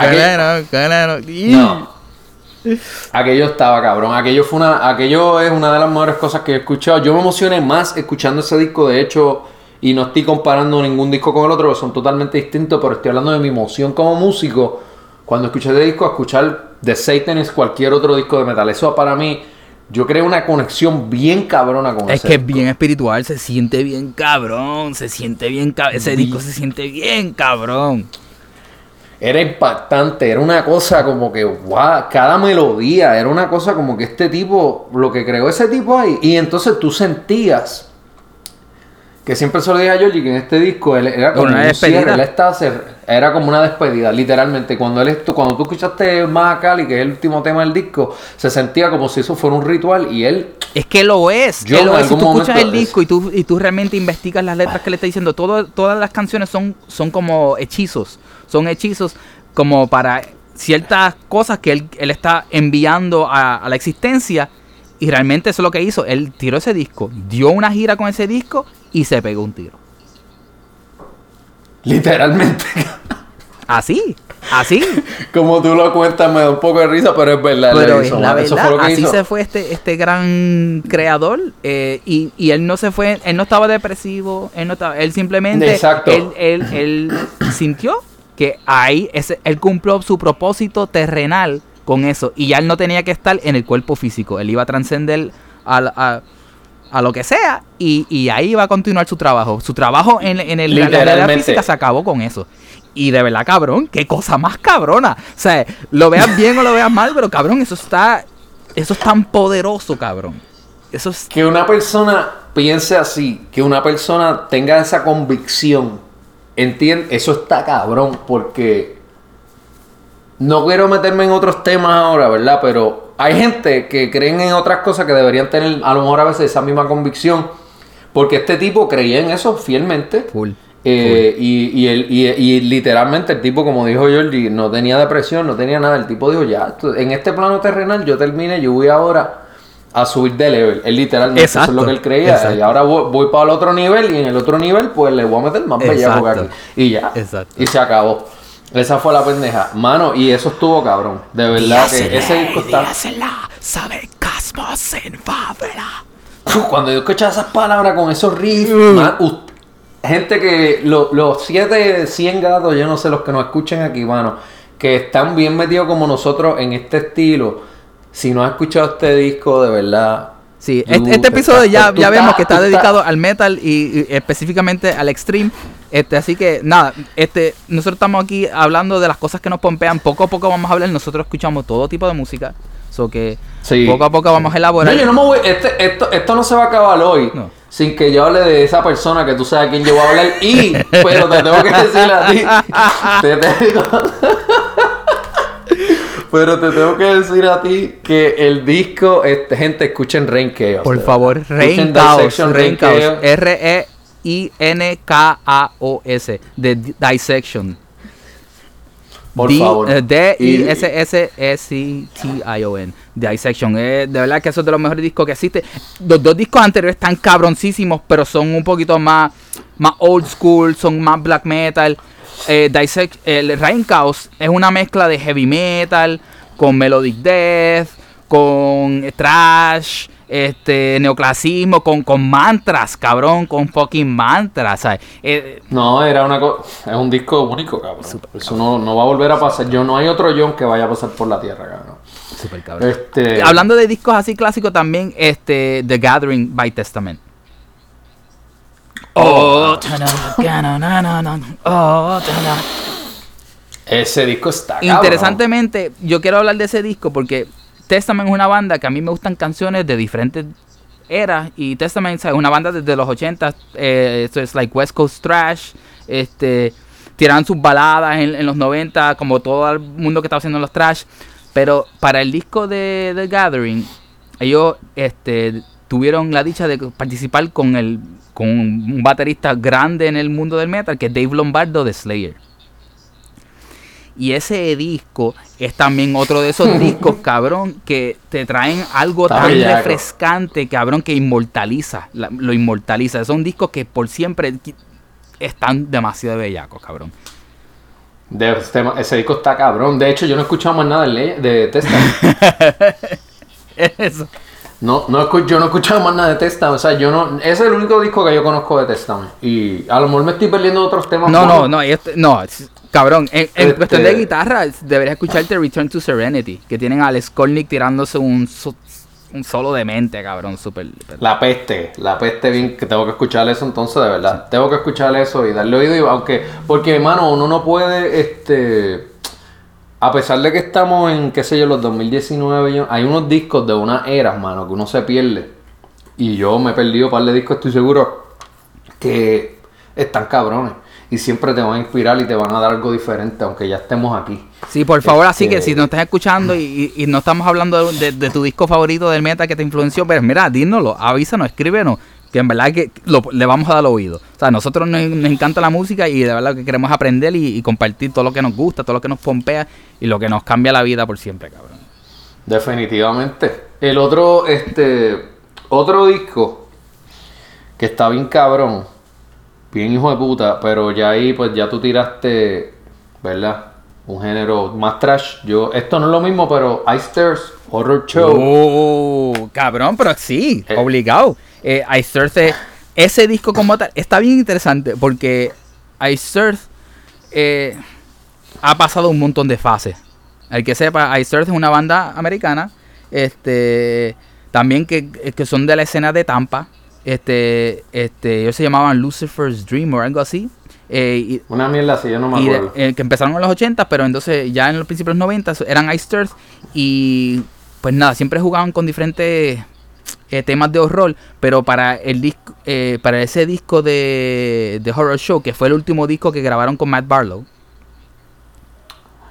No. Aquello estaba cabrón. Aquello fue una, aquello es una de las mejores cosas que he escuchado. Yo me emocioné más escuchando ese disco, de hecho, y no estoy comparando ningún disco con el otro, son totalmente distintos, pero estoy hablando de mi emoción como músico. Cuando escuché ese disco, escuchar The Satanist, cualquier otro disco de metal. Eso para mí, yo creo una conexión bien cabrona con Es ese que es bien espiritual, se siente bien cabrón, se siente bien cabrón, ese disco se siente bien cabrón. Era impactante, era una cosa como que, wow, cada melodía, era una cosa como que este tipo, lo que creó ese tipo ahí, y entonces tú sentías, que siempre se lo dije a Georgie, que en este disco él era como Una un despedida. cierre, él estaba cer- era como una despedida, literalmente, cuando él cuando tú escuchaste Mahakali, que es el último tema del disco, se sentía como si eso fuera un ritual, y él, Es que lo es, Yo lo es. Si tú escuchas el es- disco y tú, y tú realmente investigas las letras que le está diciendo, todo- todas las canciones son, son como hechizos, son hechizos como para ciertas cosas que él, él está enviando a, a la existencia y realmente eso es lo que hizo, él tiró ese disco, dio una gira con ese disco y se pegó un tiro. literalmente, Así, así. *laughs* como tú lo cuentas, me da un poco de risa, pero es verdad, Pero le es hizo, la eso verdad, fue lo que así hizo. se fue este, este gran creador eh, y, y él no se fue, él no estaba depresivo, él no estaba, él simplemente, Exacto. él, él, él sintió que ahí ese, él cumplió su propósito terrenal con eso y ya él no tenía que estar en el cuerpo físico, él iba a trascender a, la- a, a lo que sea y, y ahí iba a continuar su trabajo, su trabajo en, en el, la realidad Literalmente. física se acabó con eso. Y de verdad, cabrón, qué cosa más cabrona. O sea, lo veas bien o lo veas mal, pero cabrón, eso está. Eso es tan poderoso, cabrón. Eso es. Que una persona piense así, que una persona tenga esa convicción, entiende, eso está cabrón, porque no quiero meterme en otros temas ahora, ¿verdad? Pero hay gente que creen en otras cosas que deberían tener a lo mejor a veces esa misma convicción, porque este tipo creía en eso fielmente. Full. Eh, y, y, el- y- y literalmente el tipo, como dijo Jordi, no tenía depresión, no tenía nada. El tipo dijo, ya, en este plano terrenal yo terminé, yo voy ahora a subir de level. Él literalmente, eso es Exacto, lo que él creía. exacto. Y ahora voy, voy para el otro nivel y en el otro nivel pues le voy a meter más bellaco Exacto. aquí. Y ya. Exacto. Y se acabó. Esa fue la pendeja. Mano, y eso estuvo cabrón. De verdad que ese disco está... sabe cosmos en fábula. Uf, Cuando yo escuchaba esas palabras con esos riffs, Mm. man, gente que lo- los 7, 100 gatos, yo no sé, los que nos escuchen aquí, mano, que están bien metidos como nosotros en este estilo. Si no has escuchado este disco, de verdad. Sí, este, este te episodio estás- ya, ya estás- vemos que está *laughs* estás- dedicado al metal y, y específicamente al extreme. Este, así que nada, este, nosotros estamos aquí hablando de las cosas que nos pompean. Poco a poco vamos a hablar. Nosotros escuchamos todo tipo de música. So que Sí. poco a poco vamos a elaborar. No, yo no me voy. este- esto, esto no se va a acabar hoy. No. Sin que yo hable de esa persona que tú sabes a quién yo voy a hablar. Y, *laughs* pero te tengo que decir a ti. *laughs* te tengo- Pero te tengo que decir a ti que el disco, este, gente, escuchen Rain Chaos. Por favor. Rain Chaos. Dissection, Rain Chaos. Chaos. R-E-I-N-K-A-O-S. De Dissection. Por D- favor. eh, D-I-S-S-S-E-C-T-I-O-N. Dissection. Eh, de verdad que eso es de los mejores discos que existe. Los dos discos anteriores están cabroncísimos, pero son un poquito más, más old school, son más black metal. Eh, Dissect- el Rain Chaos es una mezcla de heavy metal con melodic death, con trash, este neoclasismo, con, con mantras, cabrón, con fucking mantras. ¿sabes? Eh, No, era una. Es un disco único, cabrón. Eso no, no va a volver a pasar. Yo no hay otro John que vaya a pasar por la tierra, cabrón. super cabrón. Este. Hablando de discos así clásicos también, este The Gathering by Testament. Oh, Ese disco está. Interesantemente, yo quiero hablar de ese disco porque Testament es una banda que a mí me gustan canciones de diferentes eras y Testament es una banda desde los 80, eh, es like West Coast Trash, este tiraban sus baladas en, en los 90 como todo el mundo que estaba haciendo los trash, pero para el disco de The Gathering ellos este tuvieron la dicha de participar con el con un baterista grande en el mundo del metal que es Dave Lombardo de Slayer. Y ese disco es también otro de esos *laughs* discos, cabrón, que te traen algo Está tan bellaco. refrescante, cabrón, que inmortaliza, lo inmortaliza. Son discos que por siempre están demasiado bellacos, cabrón. De- este- ese disco está cabrón. De hecho, yo no he escuchado más nada de, de Testament. *laughs* Eso. No, no escu- yo no he escuchado más nada de Testament. O sea, yo no. Ese es el único disco que yo conozco de Testament. Y a lo mejor me estoy perdiendo otros temas. No, no, no, este- no, es- cabrón, en, en Este- cuestión de guitarra, deberías escucharte Return to Serenity, que tienen a Alex Skolnick tirándose un, un solo de mente, cabrón, súper... La peste, la peste bien, que tengo que escuchar eso entonces, de verdad. Tengo que escuchar eso y darle oído, y, aunque, porque hermano, uno no puede, este, a pesar de que estamos en, qué sé yo, los 2019, yo- hay unos discos de una era, hermano, que uno se pierde. Y yo me he perdido un par de discos, estoy seguro, que están cabrones. Y siempre te van a inspirar y te van a dar algo diferente, aunque ya estemos aquí. Sí, por favor, así Este- que si nos estás escuchando y, y- no estamos hablando de, de- de tu disco favorito del meta que te influenció, pues mira, dínoslo, avísanos, escríbenos, que en verdad que lo- le vamos a dar oído. O sea, nosotros nos, encanta la música y de verdad que queremos aprender y, y compartir todo lo que nos gusta, todo lo que nos pompea y lo que nos cambia la vida por siempre, cabrón. Definitivamente. El otro, este, otro disco que está bien cabrón, bien hijo de puta, pero ya ahí pues ya tú tiraste, ¿verdad? Un género más trash. Yo, esto no es lo mismo, pero Ice Stairs, Horror Show. Oh, cabrón, pero sí, Eh. obligado. Eh, Ice Earth, eh, ese disco como tal, está bien interesante porque Ice Earth eh, ha pasado un montón de fases. El que sepa, Ice Earth es una banda americana, este, también que, que son de la escena de Tampa. Este, este, ellos se llamaban Lucifer's Dream o algo así. Eh, y- Una mierda así, yo no me de- acuerdo. eh, que empezaron en los 80, pero entonces ya en los principios de los 90 eran Ice Earth y pues nada, siempre jugaban con diferentes eh, temas de horror, pero para el disco, eh, para ese disco de, de Horror Show, que fue el último disco que grabaron con Matt Barlow,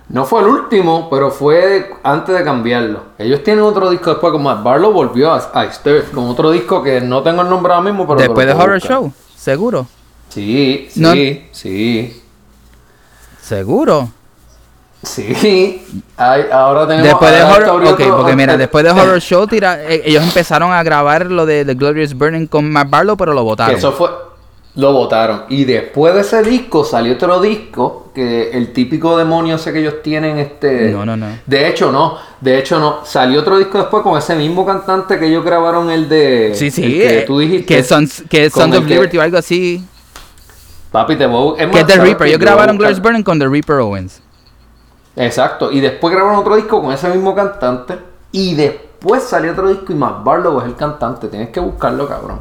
No fue el último, pero fue antes de cambiarlo. Ellos tienen otro disco después, como Matt Barlow volvió a Stairs, con otro disco que no tengo el nombre ahora mismo, pero... después de Horror buscar. Show, seguro, Sí, sí, No- sí. seguro. Sí, Ay, ahora tenemos Después de Horror, ok, otro- porque mira, después de *laughs* Horror Show, tira, eh, ellos empezaron a grabar lo de The Glorious Burning con Matt Barlow, pero lo votaron. eso fue lo votaron y después de ese disco salió otro disco que el típico demonio ese que ellos tienen este No, no, no. de hecho no de hecho no salió otro disco después con ese mismo cantante que ellos grabaron el de Sí, sí, el que eh, tú dijiste que Sons, que Sons of que- Liberty o algo así. papi te voy es Que más, The ¿sabes Reaper. Ellos grabaron a Glorious Burning con The Reaper Owens. Exacto y después grabaron otro disco con ese mismo cantante y después salió otro disco y más Barlow es el cantante tienes que buscarlo cabrón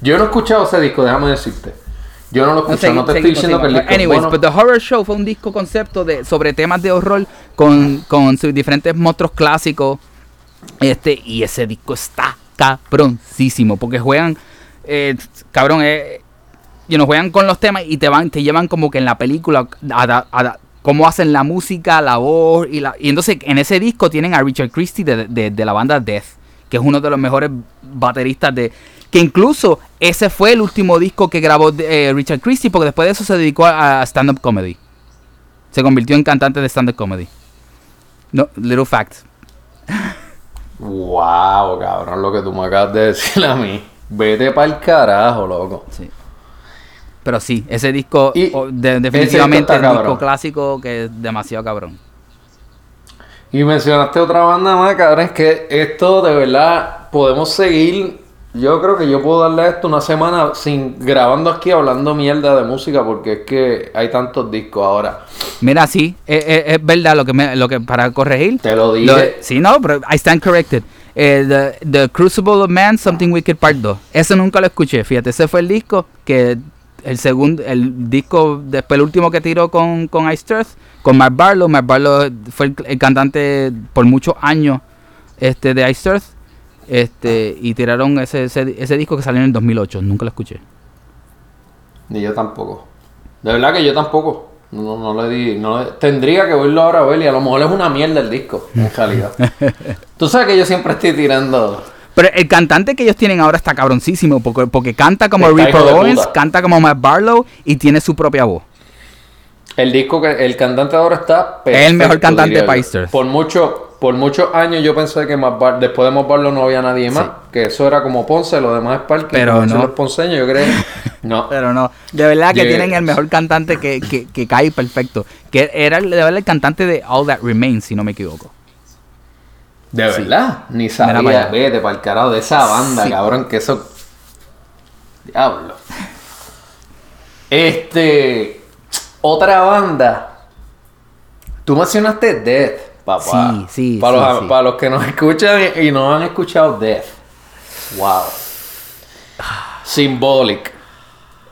yo no he escuchado ese disco déjame decirte yo no lo he No, no te estoy diciendo que el disco Anyways, bueno. but The Horror Show fue un disco concepto de, sobre temas de horror con, con sus diferentes monstruos clásicos. Este, y ese disco está cabroncísimo. Porque juegan, eh, cabrón, eh, you know, juegan con los temas y te van, te llevan como que en la película, ada- ada- cómo hacen la música, la voz y la... Y entonces en ese disco tienen a Richard Christie de, de- de la banda Death, que es uno de los mejores bateristas de... Que incluso ese fue el último disco que grabó eh, Richard Christie, porque después de eso se dedicó a, a stand-up comedy. Se convirtió en cantante de stand-up comedy. No, little fact. Wow, cabrón, lo que tú me acabas de decir a mí. Vete pa'l carajo, loco. Sí. Pero sí, ese disco Y de- definitivamente el está disco clásico que es demasiado cabrón. Y mencionaste otra banda más, cabrón, es que esto de verdad podemos seguir. Yo creo que yo puedo darle a esto una semana sin grabando aquí hablando mierda de música porque es que hay tantos discos ahora. Mira, sí, es, es- es verdad lo que me, lo que para corregir. Te lo dije. Lo- sí, no, pero I stand corrected. Eh, the, the Crucible of Man, Something Wicked Part 2. Ese nunca lo escuché, fíjate, ese fue el disco que el segundo, el disco, después el último que tiró con, con Ice Earth, con Mark Barlow. Mark Barlow fue el, el cantante por muchos años este, de Ice Earth. Este, y tiraron ese, ese, ese disco que salió en el 2008, nunca lo escuché. Ni yo tampoco. De verdad que yo tampoco. No, no le di. No le- tendría que verlo ahora a ver y a lo mejor es una mierda el disco, en realidad. *laughs* Tú sabes que yo siempre estoy tirando. Pero el cantante que ellos tienen ahora está cabroncísimo porque, porque canta como Está Ripper Owens, canta como Matt Barlow y tiene su propia voz. El disco que el cantante ahora está Es el mejor perfecto, cantante de. Paisters. Por mucho, por muchos años yo pensé que más Bar- después de Más Barlow no había nadie más, Sí. que eso era como Ponce, lo demás es Parque, Pero no. los ponceños, yo creo. *laughs* No. Pero no, de verdad que tienen el mejor cantante que, que, que cae perfecto. Que era de verdad el cantante de All That Remains, si no me equivoco. De Sí. verdad, ni Mira para sabía, allá. vete para el carajo de esa banda, Sí. cabrón, que eso. Diablo. Este. Otra banda. Tú mencionaste Death, papá. Sí, sí, Para, sí, los, sí. para los que nos escuchan y no han escuchado Death. Wow. Symbolic.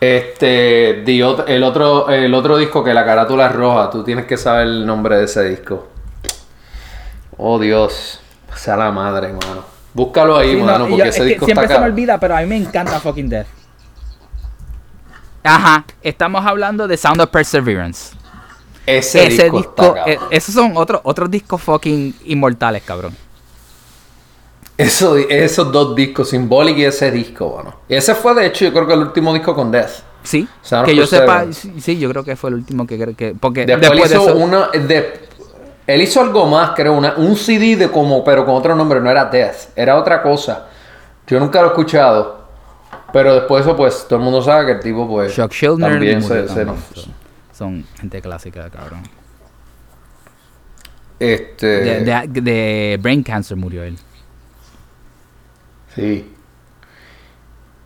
Este. el, otro, el otro disco que la carátula es roja. Tú tienes que saber el nombre de ese disco. Oh Dios, sea la madre, mano. Búscalo ahí, mano, porque ese disco está acá. olvida, pero a mí me encanta fucking Death. Ajá, estamos hablando de Sound of Perseverance. Ese, Ese disco, disco, está eh, cabrón. esos son otros otros discos fucking inmortales, cabrón. Eso- esos dos discos, Symbolic y ese disco. Y ese fue, de hecho, yo creo que el último disco con Death. Sí, Sound que yo sepa, sí, sí, yo creo que fue el último que creo que porque Después, después, él de hizo eso una. de- él hizo algo más, creo, una, un CD de como, pero con otro nombre, no era Death, era otra cosa. Yo nunca lo he escuchado. Pero después de eso, pues, todo el mundo sabe que el tipo, pues. Chuck Schuldiner también se- se- también, son, son gente clásica, cabrón. Este. De, de- de brain cancer murió él. Sí.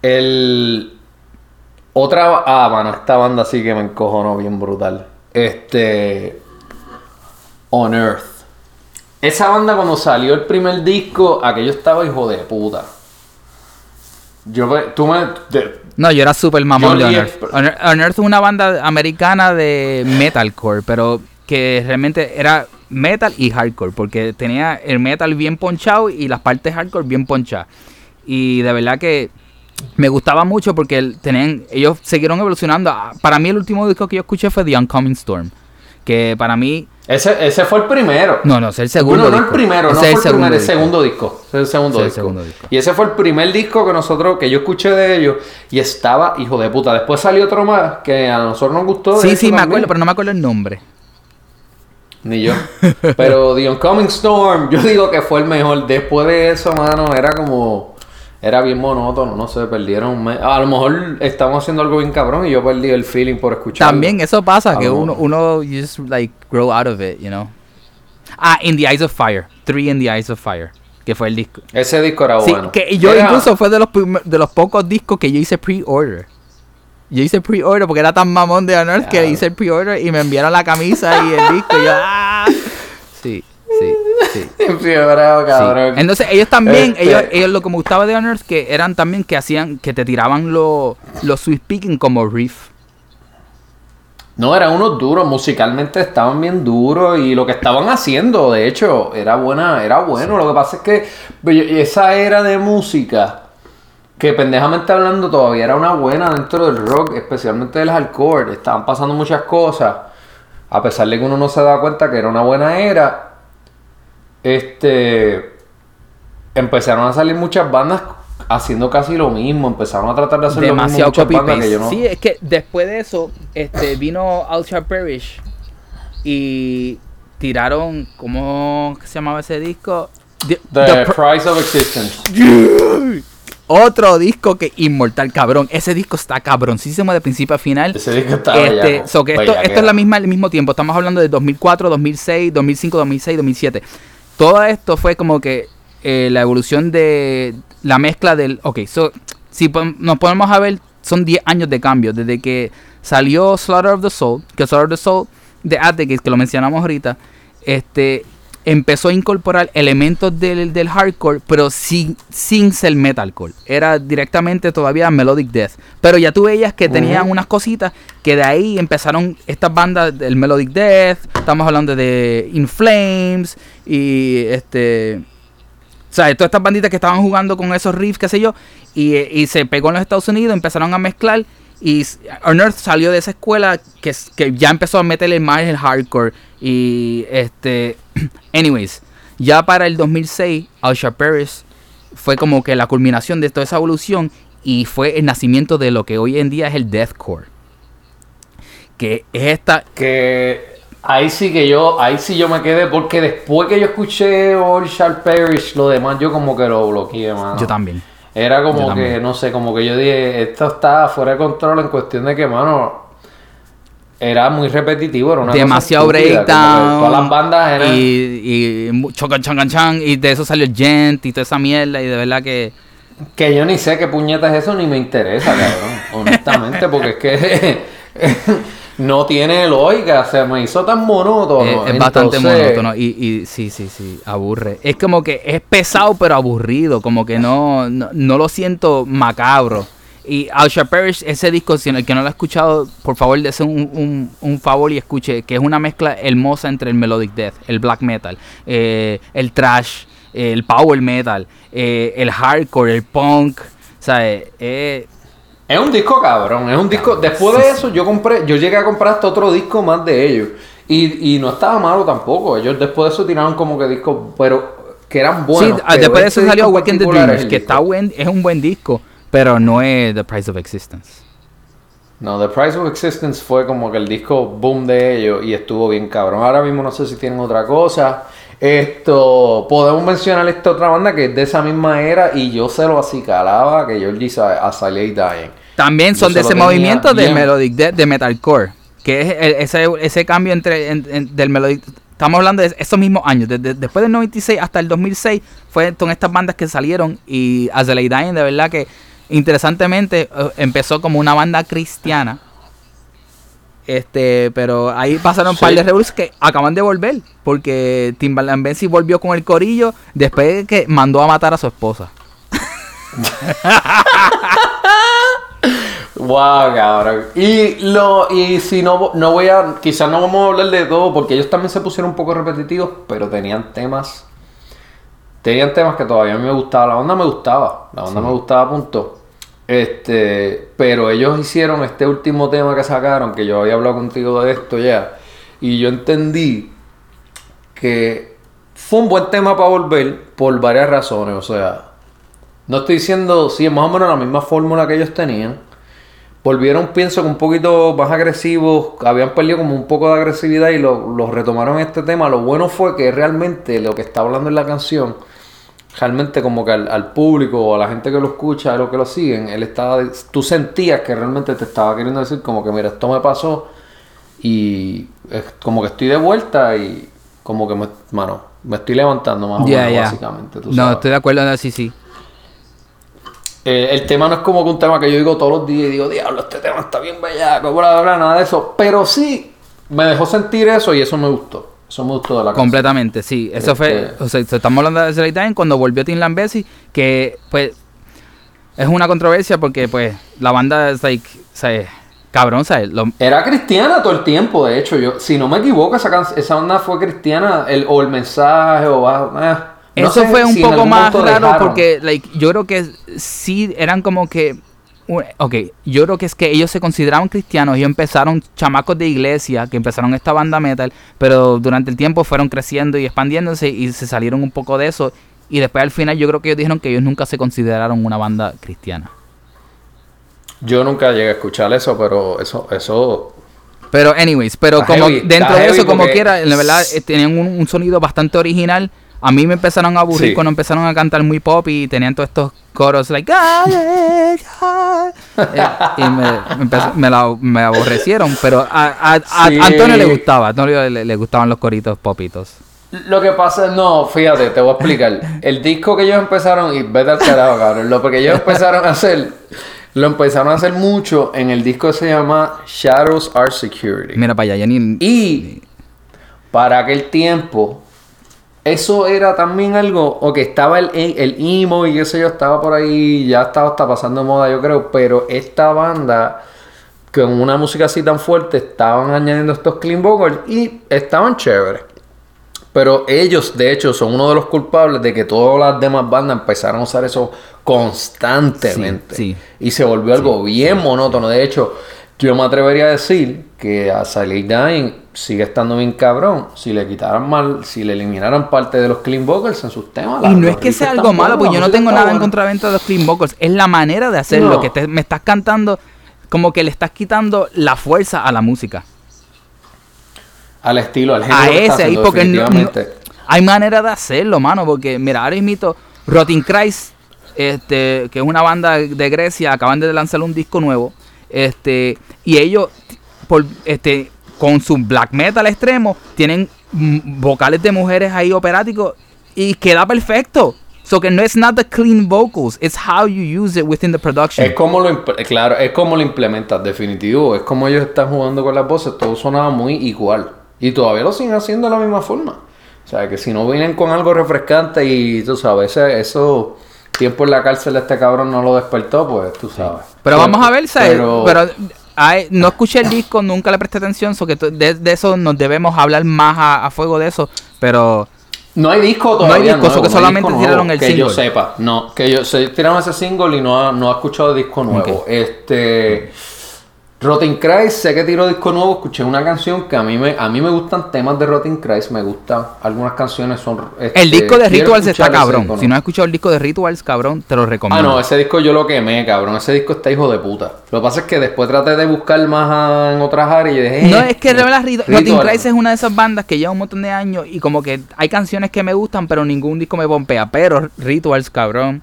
El. Otra. Ah, mano, esta banda sí que me encojonó bien brutal. Este. On Earth. Esa banda cuando salió el primer disco, aquello estaba hijo de puta. Yo tú me. de- No, yo era super mamón de Johnny Unearth. es- Unearth Unearth es una banda americana de metalcore, pero que realmente era metal y hardcore, porque tenía el metal bien ponchado y las partes hardcore bien ponchadas. Y de verdad que me gustaba mucho porque el- tenían, ellos siguieron evolucionando. Ah, Para mí el último disco que yo escuché fue The Oncoming Storm, que para mí... ese, ese fue el primero. No, no, es el segundo Bueno, no el disco. primero, no fue es el primero, el disco. segundo disco. Es el segundo Ese es el disco. segundo disco. Y ese fue el primer disco que nosotros, que yo escuché de ellos, y estaba hijo de puta. Después salió otro más que a nosotros nos gustó. Sí, sí, me también. acuerdo, pero no me acuerdo el nombre. Ni yo. *laughs* Pero The Oncoming Storm, yo digo que fue el mejor. Después de eso, mano, era como. Era bien monótono, no sé, perdieron. me- A lo mejor estamos haciendo algo bien cabrón y yo perdí el feeling por escuchar. También eso pasa, que no. uno, uno you just like grow out of it, you know. Ah, In the Eyes of Fire. Three in the Eyes of Fire. Que fue el disco. Ese disco era Sí, bueno. que yo Era- incluso fue de los, de los pocos discos que yo hice pre-order. Yo hice pre-order porque era tan mamón de Unearth que hice el pre-order y me enviaron la camisa y el disco. Y yo, *laughs* ¡ah! Sí, sí, *laughs* Sí. Entonces ellos también, Este- ellos, ellos lo que me gustaba de Unearth que eran también que hacían, que te tiraban los los sweet speaking como riff. No, eran unos duros, musicalmente estaban bien duros y lo que estaban haciendo, de hecho, era buena, era bueno. Lo que pasa es que pues, esa era de música, que pendejamente hablando todavía era una buena dentro del rock, especialmente del hardcore. Estaban pasando muchas cosas, a pesar de que uno no se da cuenta que era una buena era, este, empezaron a salir muchas bandas haciendo casi lo mismo, empezaron a tratar de hacer Demasiado lo mismo que yo no... Sí, es que después de eso, este, vino Ultra Perish y tiraron, ¿cómo se llamaba ese disco? The, Price of Existence. Otro disco que inmortal, cabrón. Ese disco está cabroncísimo de principio a final. Ese disco está este, que esto, esto es la misma, el mismo tiempo. Estamos hablando de 2004, 2006, 2005, 2006, 2007. Todo esto fue como que eh, la evolución de la mezcla del... Ok, so, si nos ponemos a ver, son 10 años de cambio. Desde que salió Slaughter of the Soul, que Slaughter of the Soul de Atticus, que lo mencionamos ahorita, este, empezó a incorporar elementos del, del hardcore, pero sin, sin ser metalcore. Era directamente todavía melodic death. Pero ya tú veías que tenían unas cositas que de ahí empezaron estas bandas del melodic death. Estamos hablando de In Flames y este... O sea, todas estas banditas que estaban jugando con esos riffs, qué sé yo, y, se pegó en los Estados Unidos, empezaron a mezclar y Unearth salió de esa escuela que, que ya empezó a meterle más el hardcore. Y este. *clears throat* Anyways, ya para el 2006, Alsha Paris fue como que la culminación de toda esa evolución. Y fue el nacimiento de lo que hoy en día es el deathcore. Que es esta. Que ahí sí que yo, ahí sí yo me quedé, porque después que yo escuché All Shall Perish, lo demás yo como que lo bloqueé, mano. Yo también. Era como que, no sé, como que yo dije, esto está fuera de control en cuestión de que, mano, era muy repetitivo, era una Demasiado breakdown. Todas las bandas eran... Y, y chocan, chan, chan, y de eso salió el gent y toda esa mierda, y de verdad que... Que yo ni sé qué puñeta es eso, ni me interesa, cabrón, honestamente, porque es que... *laughs* no tiene lógica, se me hizo tan monótono. Es, bastante monótono y, y, sí, sí, sí, aburre. Es como que es pesado pero aburrido, como que no, no, lo siento macabro. Y Alsha Parish, ese disco, si el que no lo ha escuchado, por favor, dése un, un, favor y escuche, que es una mezcla hermosa entre el melodic death, el black metal, eh, el trash, el power metal, eh, el hardcore, el punk. Sea, eh, es un disco cabrón, es un disco. Después de eso, yo compré, yo llegué a comprar hasta otro disco más de ellos. Y, y no estaba malo tampoco. Ellos después de eso tiraron como que discos, pero que eran buenos. Sí, después de eso este salió Awaken the Dreamers, que está buen, es un buen disco, pero no es The Price of Existence. No, The Price of Existence fue como que el disco boom de ellos y estuvo bien cabrón. Ahora mismo no sé si tienen otra cosa. Esto, podemos mencionar esta otra banda que es de esa misma era y yo se lo acicalaba que Georgie a Sally Dying. También son de ese movimiento de Melodic de Metalcore, que es ese, ese cambio entre del Melodic. Estamos hablando de esos mismos años, después del 96 hasta el 2006, fue con estas bandas que salieron y Sally Dying de verdad que interesantemente eh, empezó como una banda cristiana este, pero ahí pasaron un par de revoluciones que acaban de volver. Porque Timbaland Benzi volvió con el corillo después de que mandó a matar a su esposa. *laughs* wow, cabrón. Y lo, y si no, no voy a, quizás no vamos a hablar de todo, porque ellos también se pusieron un poco repetitivos, pero tenían temas. Tenían temas que todavía a mí me gustaba. La onda me gustaba. La onda me gustaba, punto. Este, pero ellos hicieron este último tema que sacaron, que yo había hablado contigo de esto ya, y yo entendí que fue un buen tema para volver por varias razones, o sea, no estoy diciendo si es más o menos la misma fórmula que ellos tenían. Volvieron, pienso que un poquito más agresivos, habían perdido como un poco de agresividad y lo, lo retomaron este tema. Lo bueno fue que realmente lo que está hablando en la canción realmente como que al, público o a la gente que lo escucha, a los que lo siguen, él estaba, tú sentías que realmente te estaba queriendo decir como que mira, esto me pasó y es como que estoy de vuelta y como que me, mano, me estoy levantando más o menos básicamente. no, estoy de acuerdo, sí, sí. Eh, el tema no es como que un tema que yo digo todos los días y digo, diablo, este tema está bien bellaco, bla, bla, nada de eso. Pero sí, me dejó sentir eso y eso me gustó. Somos toda la Completamente, sí. Eso fue. Este o sea, estamos hablando de Slay Time cuando volvió Tim Lambesi, que pues. Es una controversia porque pues la banda es like. ¿sabes? Cabrón, ¿sabes? Era cristiana todo el tiempo, de hecho. yo Si no me equivoco, esa, esa banda fue cristiana. El, o el mensaje, o. Eh, Eso fue un poco más raro porque like, yo creo que sí eran como que ok, yo creo que es que ellos se consideraban cristianos, ellos empezaron chamacos de iglesia, que empezaron esta banda metal, pero durante el tiempo fueron creciendo y expandiéndose y se salieron un poco de eso. Y después al final yo creo que ellos dijeron que ellos nunca se consideraron una banda cristiana. Yo nunca llegué a escuchar eso, pero eso, eso Pero anyways, pero como heavy, dentro de eso, como quiera, la verdad eh, tenían un, un sonido bastante original. A mí me empezaron a aburrir Sí. cuando empezaron a cantar muy pop y tenían todos estos coros like. *laughs* Eh, y me, empezó- me la- me aborrecieron, pero a, a- a- Sí. a Antonio le gustaba, a Antonio le, le gustaban los coritos popitos. Lo que pasa es, no, fíjate, te voy a explicar. El disco que ellos empezaron, y vete al carajo, cabrón, lo que ellos empezaron a hacer, lo empezaron a hacer mucho en el disco que se llama Shadows Are Security. Mira para allá, ya ni- Y para aquel tiempo, eso era también algo, o que estaba el, el emo y qué sé yo, estaba por ahí, ya estaba hasta pasando moda, yo creo, pero esta banda, con una música así tan fuerte, estaban añadiendo estos clean vocals y estaban chéveres. Pero ellos, de hecho, son uno de los culpables de que todas las demás bandas empezaron a usar eso constantemente. Sí, sí. Y se volvió algo bien monótono. De hecho, yo me atrevería a decir que a Silent Dying sigue estando bien cabrón. Si le quitaran mal, si le eliminaran parte de los clean vocals en sus temas. Y no es que sea algo malo, porque yo no tengo nada en buena. contra de los clean vocals. Es la manera de hacerlo, No. que te- me estás cantando, como que le estás quitando la fuerza a la música. Al estilo, al género a que ese ahí haciendo, porque no, no- definitivamente. hay manera de hacerlo, mano, porque mira, ahora mismo Rotting Christ, este, que es una banda de Grecia, acaban de lanzar un disco nuevo, este, y ellos por este con su black metal extremo tienen vocales de mujeres ahí operáticos y queda perfecto. So que no es not the clean vocals, it's how you use it within the production. Es como lo claro, es como lo implementas, definitivo. Es como ellos están jugando con las voces, todo sonaba muy igual. Y todavía lo siguen haciendo de la misma forma. O sea, que si no vienen con algo refrescante y tú sabes, eso tiempo en la cárcel de este cabrón no lo despertó, pues tú sabes. Pero vamos a ver. Pero- Pero, ay, no escuché el disco, nunca le presté atención, so que de, de eso nos debemos hablar más a, a fuego de eso. Pero No hay disco No todavía. hay disco, nuevo, so que no solamente disco tiraron nuevo, el que single. yo sepa. No, que yo se tiraron ese single y no ha, no ha escuchado disco nuevo. Ok. Este. Rotten Christ, sé que tiró disco nuevo, escuché una canción que a mí me, a mí me gustan temas de Rotten Christ, me gustan, algunas canciones son... este, el disco de Rituals está cabrón. disco, Si no has escuchado el disco de Rituals, cabrón, te lo Ah, recomiendo. no, ese disco yo lo quemé, cabrón. Ese disco está hijo de puta. Lo que pasa es que después traté de buscar más ah, en otras áreas y dije. No, eh, es que de verdad Ritual. Christ es una de esas bandas que lleva un montón de años y como que hay canciones que me gustan, pero ningún disco me pompea. Pero Rituals, cabrón.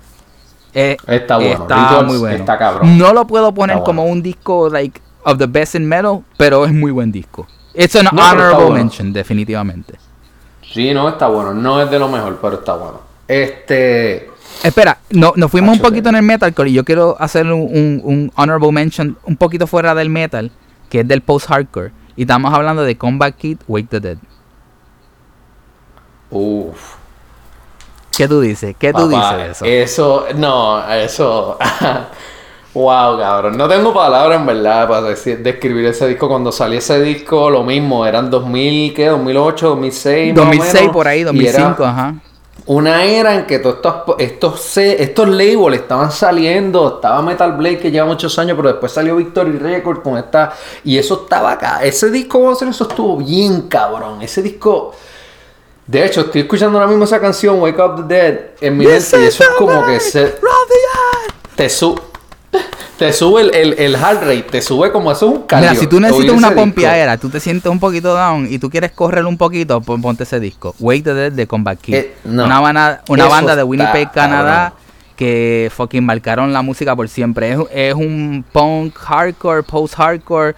Eh, Está bueno, Está Rituals muy bueno. está cabrón. No lo puedo poner como un disco like of the best in metal, pero es muy buen disco. It's an No, honorable bueno. mention, definitivamente. Sí, no, está bueno. No es de lo mejor, pero está bueno. Este. Espera, no, nos fuimos un poquito en el metalcore y yo quiero hacer un, un- un honorable mention un poquito fuera del metal, que es del post-hardcore. Y estamos hablando de Combat Kid, Wake the Dead. Uff. ¿Qué tú dices? ¿Qué tú Papá, dices de eso? Eso, no, eso. *laughs* wow, cabrón. No tengo palabras en verdad para decir- describir ese disco. Cuando salió ese disco, lo mismo. Eran 2000, ¿qué? 2008, 2006. más o 2006 menos, por ahí, y 2005, era ajá. Una era en que todos estos, estos, estos labels estaban saliendo. Estaba Metal Blade que lleva muchos años, pero después salió Victory Record con esta. Y eso estaba acá. Ese disco, vamos a hacer eso, estuvo bien cabrón. Ese disco. De hecho, estoy escuchando ahora mismo esa canción, Wake Up the Dead, en mi mente. Y eso es como que se, te, su, te sube el, el, el heart rate, te sube como eso es un cardio. Mira, si tú necesitas una disco. pompeadera, tú te sientes un poquito down y tú quieres correr un poquito, pon- ponte ese disco. Wake the Dead de Combat Kid. Eh, no. una banda, una banda de está Winnipeg, Canadá, cabrón. que fucking marcaron la música por siempre. Es, es un punk hardcore, post-hardcore.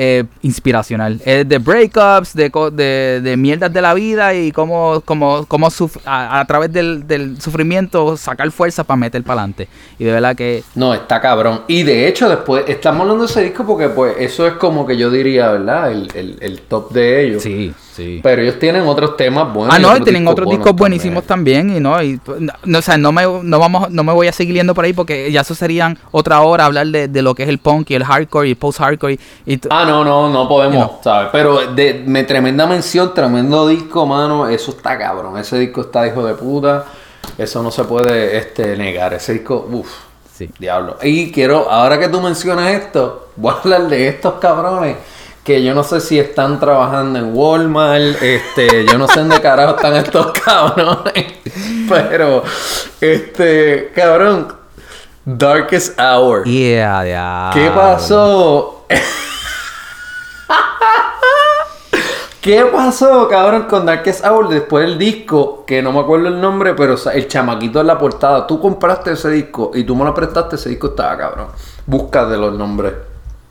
Eh, inspiracional. Es de breakups, de, de, de mierdas de la vida y cómo, cómo, cómo a, a través del, del sufrimiento sacar fuerza para meter para adelante. Y de verdad que No, está cabrón. Y de hecho, después, estamos hablando de ese disco porque, pues, eso es como que yo diría, ¿verdad? El, el, el top de ellos. sí, sí. Pero ellos tienen otros temas buenos. Ah, no, y otros tienen discos otros discos buenísimos también. y no, y no, no, o sea, no me, no vamos, no me voy a seguir yendo por ahí porque ya eso serían otra hora hablar de, de lo que es el punk y el hardcore y el post-hardcore y, y Ah, no, no, no podemos, No. ¿sabes? Pero de, me, tremenda mención, tremendo disco, mano. Eso está cabrón. Ese disco está hijo de puta. Eso no se puede este, negar. Ese disco, uff. Sí. Diablo. Y quiero, ahora que tú mencionas esto, voy a hablar de estos cabrones que yo no sé si están trabajando en Walmart, este, yo no sé dónde carajo están estos *laughs* cabrones, pero, este, cabrón, Darkest Hour. Yeah, yeah. ¿Qué pasó? *laughs* ¿Qué pasó, cabrón, con Darkest Hour después del disco? Que no me acuerdo el nombre, pero o sea, el chamaquito en la portada. Tú compraste ese disco y tú me lo prestaste, ese disco estaba, cabrón. Busca de los nombres.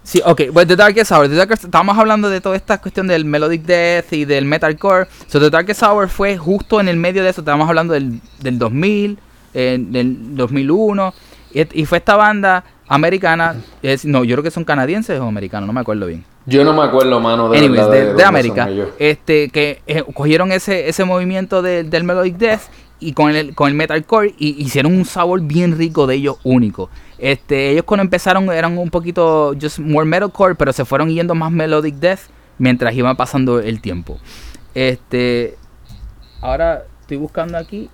Sí, ok, pues The Darkest Hour. The Darkest, estábamos hablando de toda esta cuestión del Melodic Death y del Metalcore. So, The Darkest Hour fue justo en el medio de eso. Estábamos hablando del, del 2000, eh, del 2001. Y, y fue esta banda americana. Es, no, yo creo que son canadienses o americanos, no me acuerdo bien. Yo no me acuerdo, mano, de Anyways, de, de son América. Este, que eh, cogieron ese, ese movimiento de- del Melodic Death y con el, con el Metalcore y hicieron un sabor bien rico de ellos único. Este, ellos cuando empezaron eran un poquito just more metalcore, pero se fueron yendo más Melodic Death mientras iba pasando el tiempo. Este, ahora estoy buscando aquí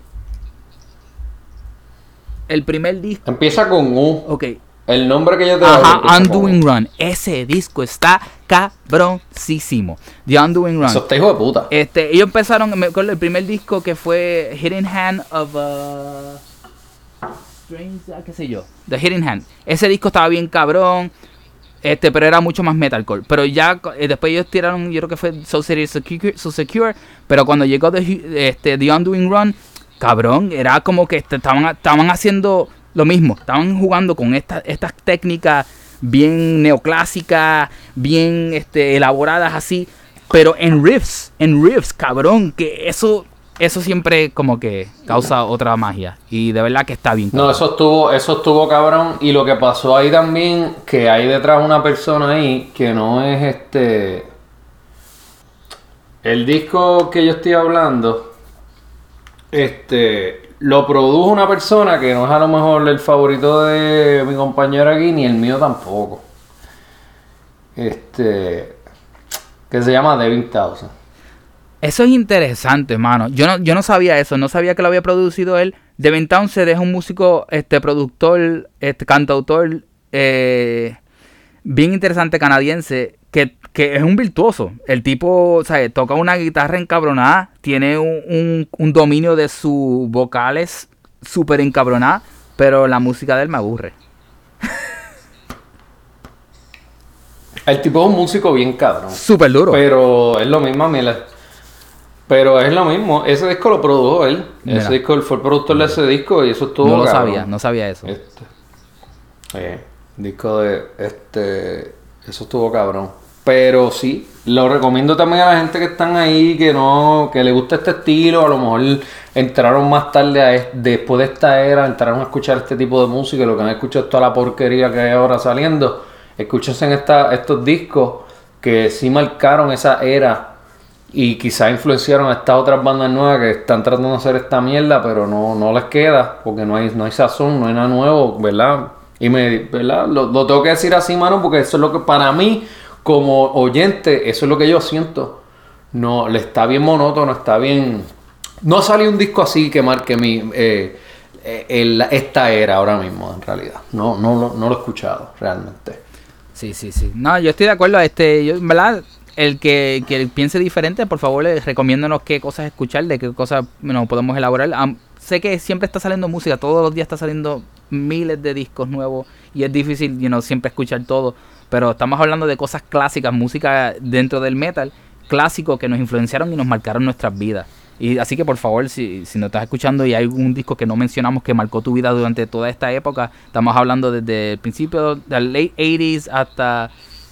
el primer disco. Empieza con U. Ok, El nombre que yo te Ajá. Undoing Run. Ese disco está cabroncísimo. The Undoing Run. Eso hijo de puta. Este, ellos empezaron, me acuerdo el primer disco que fue Hidden Hand of uh, Strange, ah, qué sé yo, The Hidden Hand. Ese disco estaba bien cabrón, este, pero era mucho más metalcore. Pero ya eh, después ellos tiraron, yo creo que fue So Serious Secure, So Secure, pero cuando llegó The, este, The Undoing Run, cabrón, era como que estaban, estaban haciendo lo mismo, estaban jugando con esta- estas técnicas bien neoclásicas, bien este, elaboradas así, pero en riffs, en riffs, cabrón, que eso, eso siempre como que causa otra magia. Y de verdad que está bien. No, eso estuvo, eso estuvo cabrón. Y lo que pasó ahí también, que hay detrás una persona ahí que no es este. El disco que yo estoy hablando, este, lo produjo una persona que no es a lo mejor el favorito de mi compañero aquí, ni el mío tampoco. Este, que se llama Devin Townsend. Eso es interesante, mano. Yo no, yo no sabía eso, no sabía que lo había producido él. Devin Townsend es un músico, este, productor, este, cantautor, eh, bien interesante canadiense, que, que es un virtuoso. El tipo, o sea, toca una guitarra encabronada, tiene un, un- un dominio de sus vocales súper encabronada, pero la música de él me aburre. *laughs* El tipo es un músico bien cabrón. Súper duro. Pero es lo mismo, Mila. Pero es lo mismo. Ese disco lo produjo él. Mira. Ese disco, él fue el productor de ese disco y eso estuvo. no lo cabrón. sabía, no sabía eso. Este. eh, disco de. Este. Eso estuvo cabrón. Pero sí, lo recomiendo también a la gente que están ahí, que no, que le gusta este estilo, a lo mejor entraron más tarde a es- después de esta era, entraron a escuchar este tipo de música, lo que han escuchado es toda la porquería que hay ahora saliendo. Escúchense en esta, estos discos que sí marcaron esa era y quizás influenciaron a estas otras bandas nuevas que están tratando de hacer esta mierda, pero no, no les queda, porque no hay, no hay sazón, no hay nada nuevo, ¿verdad? Y me, ¿verdad? Lo, lo tengo que decir así, mano, porque eso es lo que para mí, como oyente, eso es lo que yo siento. No, le está bien monótono, está bien. No salió un disco así que marque mi eh, eh, esta era ahora mismo, en realidad. No, no, lo- no lo he escuchado realmente. Sí, sí, sí. No, yo estoy de acuerdo. Este, ¿verdad? El que, que piense diferente, por favor, eh, recomiéndanos qué cosas escuchar, de qué cosas bueno, podemos elaborar. Am- sé que siempre está saliendo música, todos los días está saliendo miles de discos nuevos y es difícil, you know, siempre escuchar todo. Pero estamos hablando de cosas clásicas, música dentro del metal, clásico que nos influenciaron y nos marcaron nuestras vidas. Y así que por favor, si, si nos estás escuchando y hay un disco que no mencionamos que marcó tu vida durante toda esta época, estamos hablando desde el principio del late 80s hasta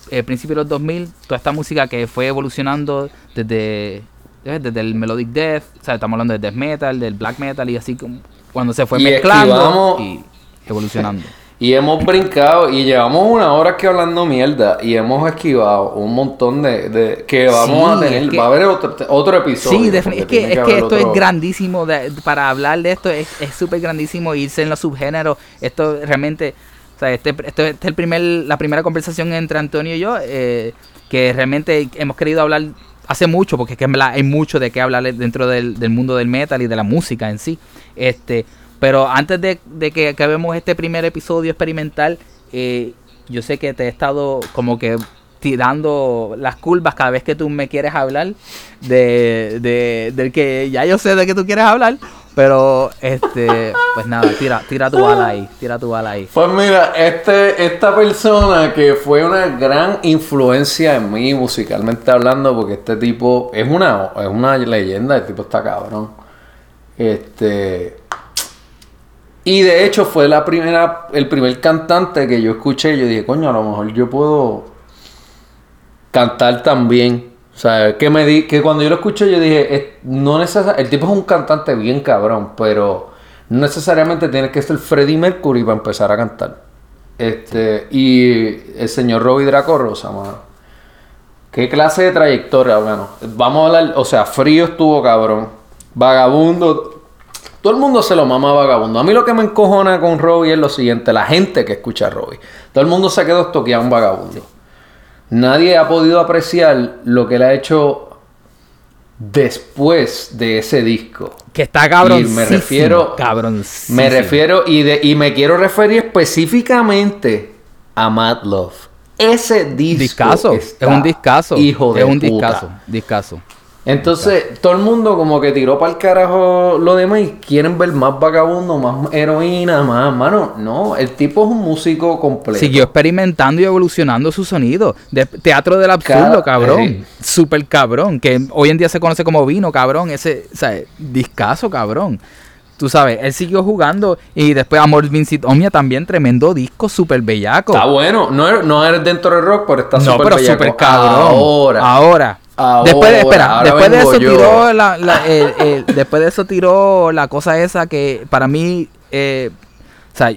el principio de los 2000, toda esta música que fue evolucionando desde, eh, desde el melodic death, o sea, estamos hablando del death metal, del black metal y así como cuando se fue Y mezclando esquivamos- y evolucionando. *laughs* Y hemos brincado y llevamos una hora aquí hablando mierda y hemos esquivado un montón de, de- que vamos Sí, a tener. es que- va a haber otro, otro episodio. Sí, es que, es esto otro- es grandísimo. de- para hablar de esto es es súper grandísimo. Irse en los subgéneros. Esto realmente. Sea, este, esto, este es el primer, la primera conversación entre Antonio y yo. eh, que realmente hemos querido hablar hace mucho. Porque es que hay mucho de qué hablar dentro del, mundo del metal y de la música en sí. Este. Pero antes de, que acabemos este primer episodio experimental, eh, yo sé que te he estado como que tirando las curvas cada vez que tú me quieres hablar de, de del que ya yo sé de que tú quieres hablar pero este pues nada tira tira tu bala ahí tira tu bala ahí Pues mira, este, esta persona que fue una gran influencia en mí musicalmente hablando, porque este tipo es una, es una leyenda, el tipo está cabrón. Este. Y de hecho fue la primera, el primer cantante que yo escuché. Yo dije, coño, a lo mejor yo puedo cantar también. O sea, que cuando yo lo escuché yo dije, no necesar- el tipo es un cantante bien cabrón, pero no necesariamente tiene que ser Freddie Mercury para empezar a cantar. Este, y el señor Robbie Draco Rosa. ¿Qué clase de trayectoria, bueno? Vamos a hablar, o sea, frío estuvo cabrón. Vagabundo. Todo el mundo se lo mama a Vagabundo. A mí lo que me encojona con Robbie es lo siguiente, la gente que escucha a Robbie. Todo el mundo se quedó estoqueado en Vagabundo. Nadie ha podido apreciar lo que él ha hecho después de ese disco. que está cabrón Y me refiero- cabrón Me refiero y, de, y me quiero referir específicamente a Mad Love. Ese disco discazo es un discazo Hijo de es un puta. discazo discazo Entonces, todo el mundo como que tiró para el carajo lo demás y quieren ver más vagabundo, más heroína, más, mano. No, el tipo es un músico completo. Siguió experimentando y evolucionando su sonido. De teatro del absurdo, Cada- cabrón. sí. Super cabrón. Que hoy en día se conoce como vino, cabrón. Ese, o sea, discazo, cabrón. Tú sabes, él siguió jugando y después Amor Vincit Omnia también, tremendo disco, super bellaco. Está bueno, no, no eres dentro del rock, pero está no, súper pero bellaco. super cabrón. Ahora. Ahora. Ahora, Después, de- espera, después de eso yo. tiró la, la- el- el- *laughs* después de eso tiró la cosa esa que para mí, eh, o sea,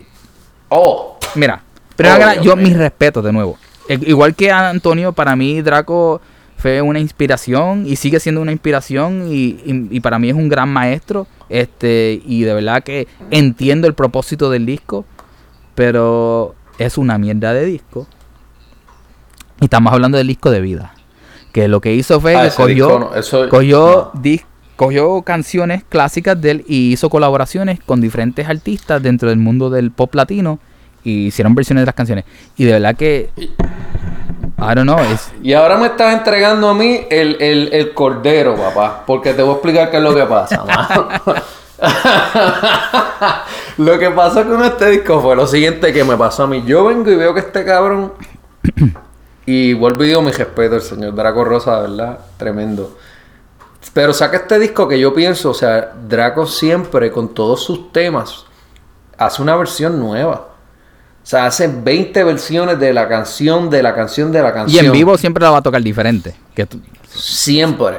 Oh, Mira, primero Oh, que nada, Dios yo mis respetos de nuevo. E- Igual que Antonio, para mí Draco fue una inspiración y sigue siendo una inspiración y, y- y para mí es un gran maestro. Este, y de verdad que entiendo el propósito del disco, pero es una mierda de disco. Y estamos hablando del disco de vida. Que lo que hizo fue Ah, que cogió, disco no, eso- cogió, no. dis- cogió canciones clásicas de él y hizo colaboraciones con diferentes artistas dentro del mundo del pop latino y hicieron versiones de las canciones. Y de verdad que. I don't know, es, Y ahora me estás entregando a mí el, el, el cordero, papá. Porque te voy a explicar qué es lo que pasa, *laughs* *laughs* lo que pasó con este disco fue lo siguiente que me pasó a mí. Yo vengo y veo que este cabrón. Y vuelvo y digo mi respeto al señor Draco Rosa, de verdad, tremendo. Pero saca este disco que yo pienso, o sea, Draco siempre con todos sus temas hace una versión nueva. O sea, hace 20 versiones de la canción, de la canción, de la y canción. en vivo siempre la va a tocar diferente. Que tú- Siempre.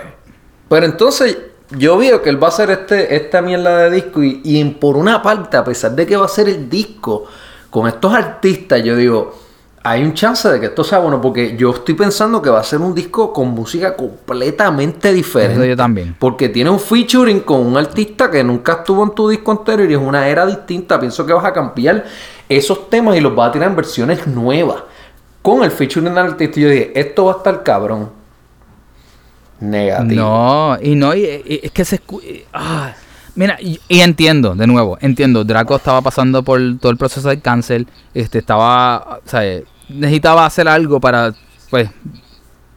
Pero entonces yo veo que él va a hacer este, esta mierda de disco y, y por una parte, a pesar de que va a ser el disco con estos artistas, yo digo, hay un chance de que esto sea bueno porque yo estoy pensando que va a ser un disco con música completamente diferente. Eso yo también. Porque tiene un featuring con un artista que nunca estuvo en tu disco anterior y es una era distinta. Pienso que vas a cambiar esos temas y los vas a tirar en versiones nuevas. Con el featuring del artista. Y yo dije, esto va a estar cabrón. Negativo. No, y no, y, y- es que se escu- y- ah, mira, y, y entiendo, de nuevo, entiendo, Draco estaba pasando por todo el proceso del cáncer, este, estaba, o sea, necesitaba hacer algo para, pues,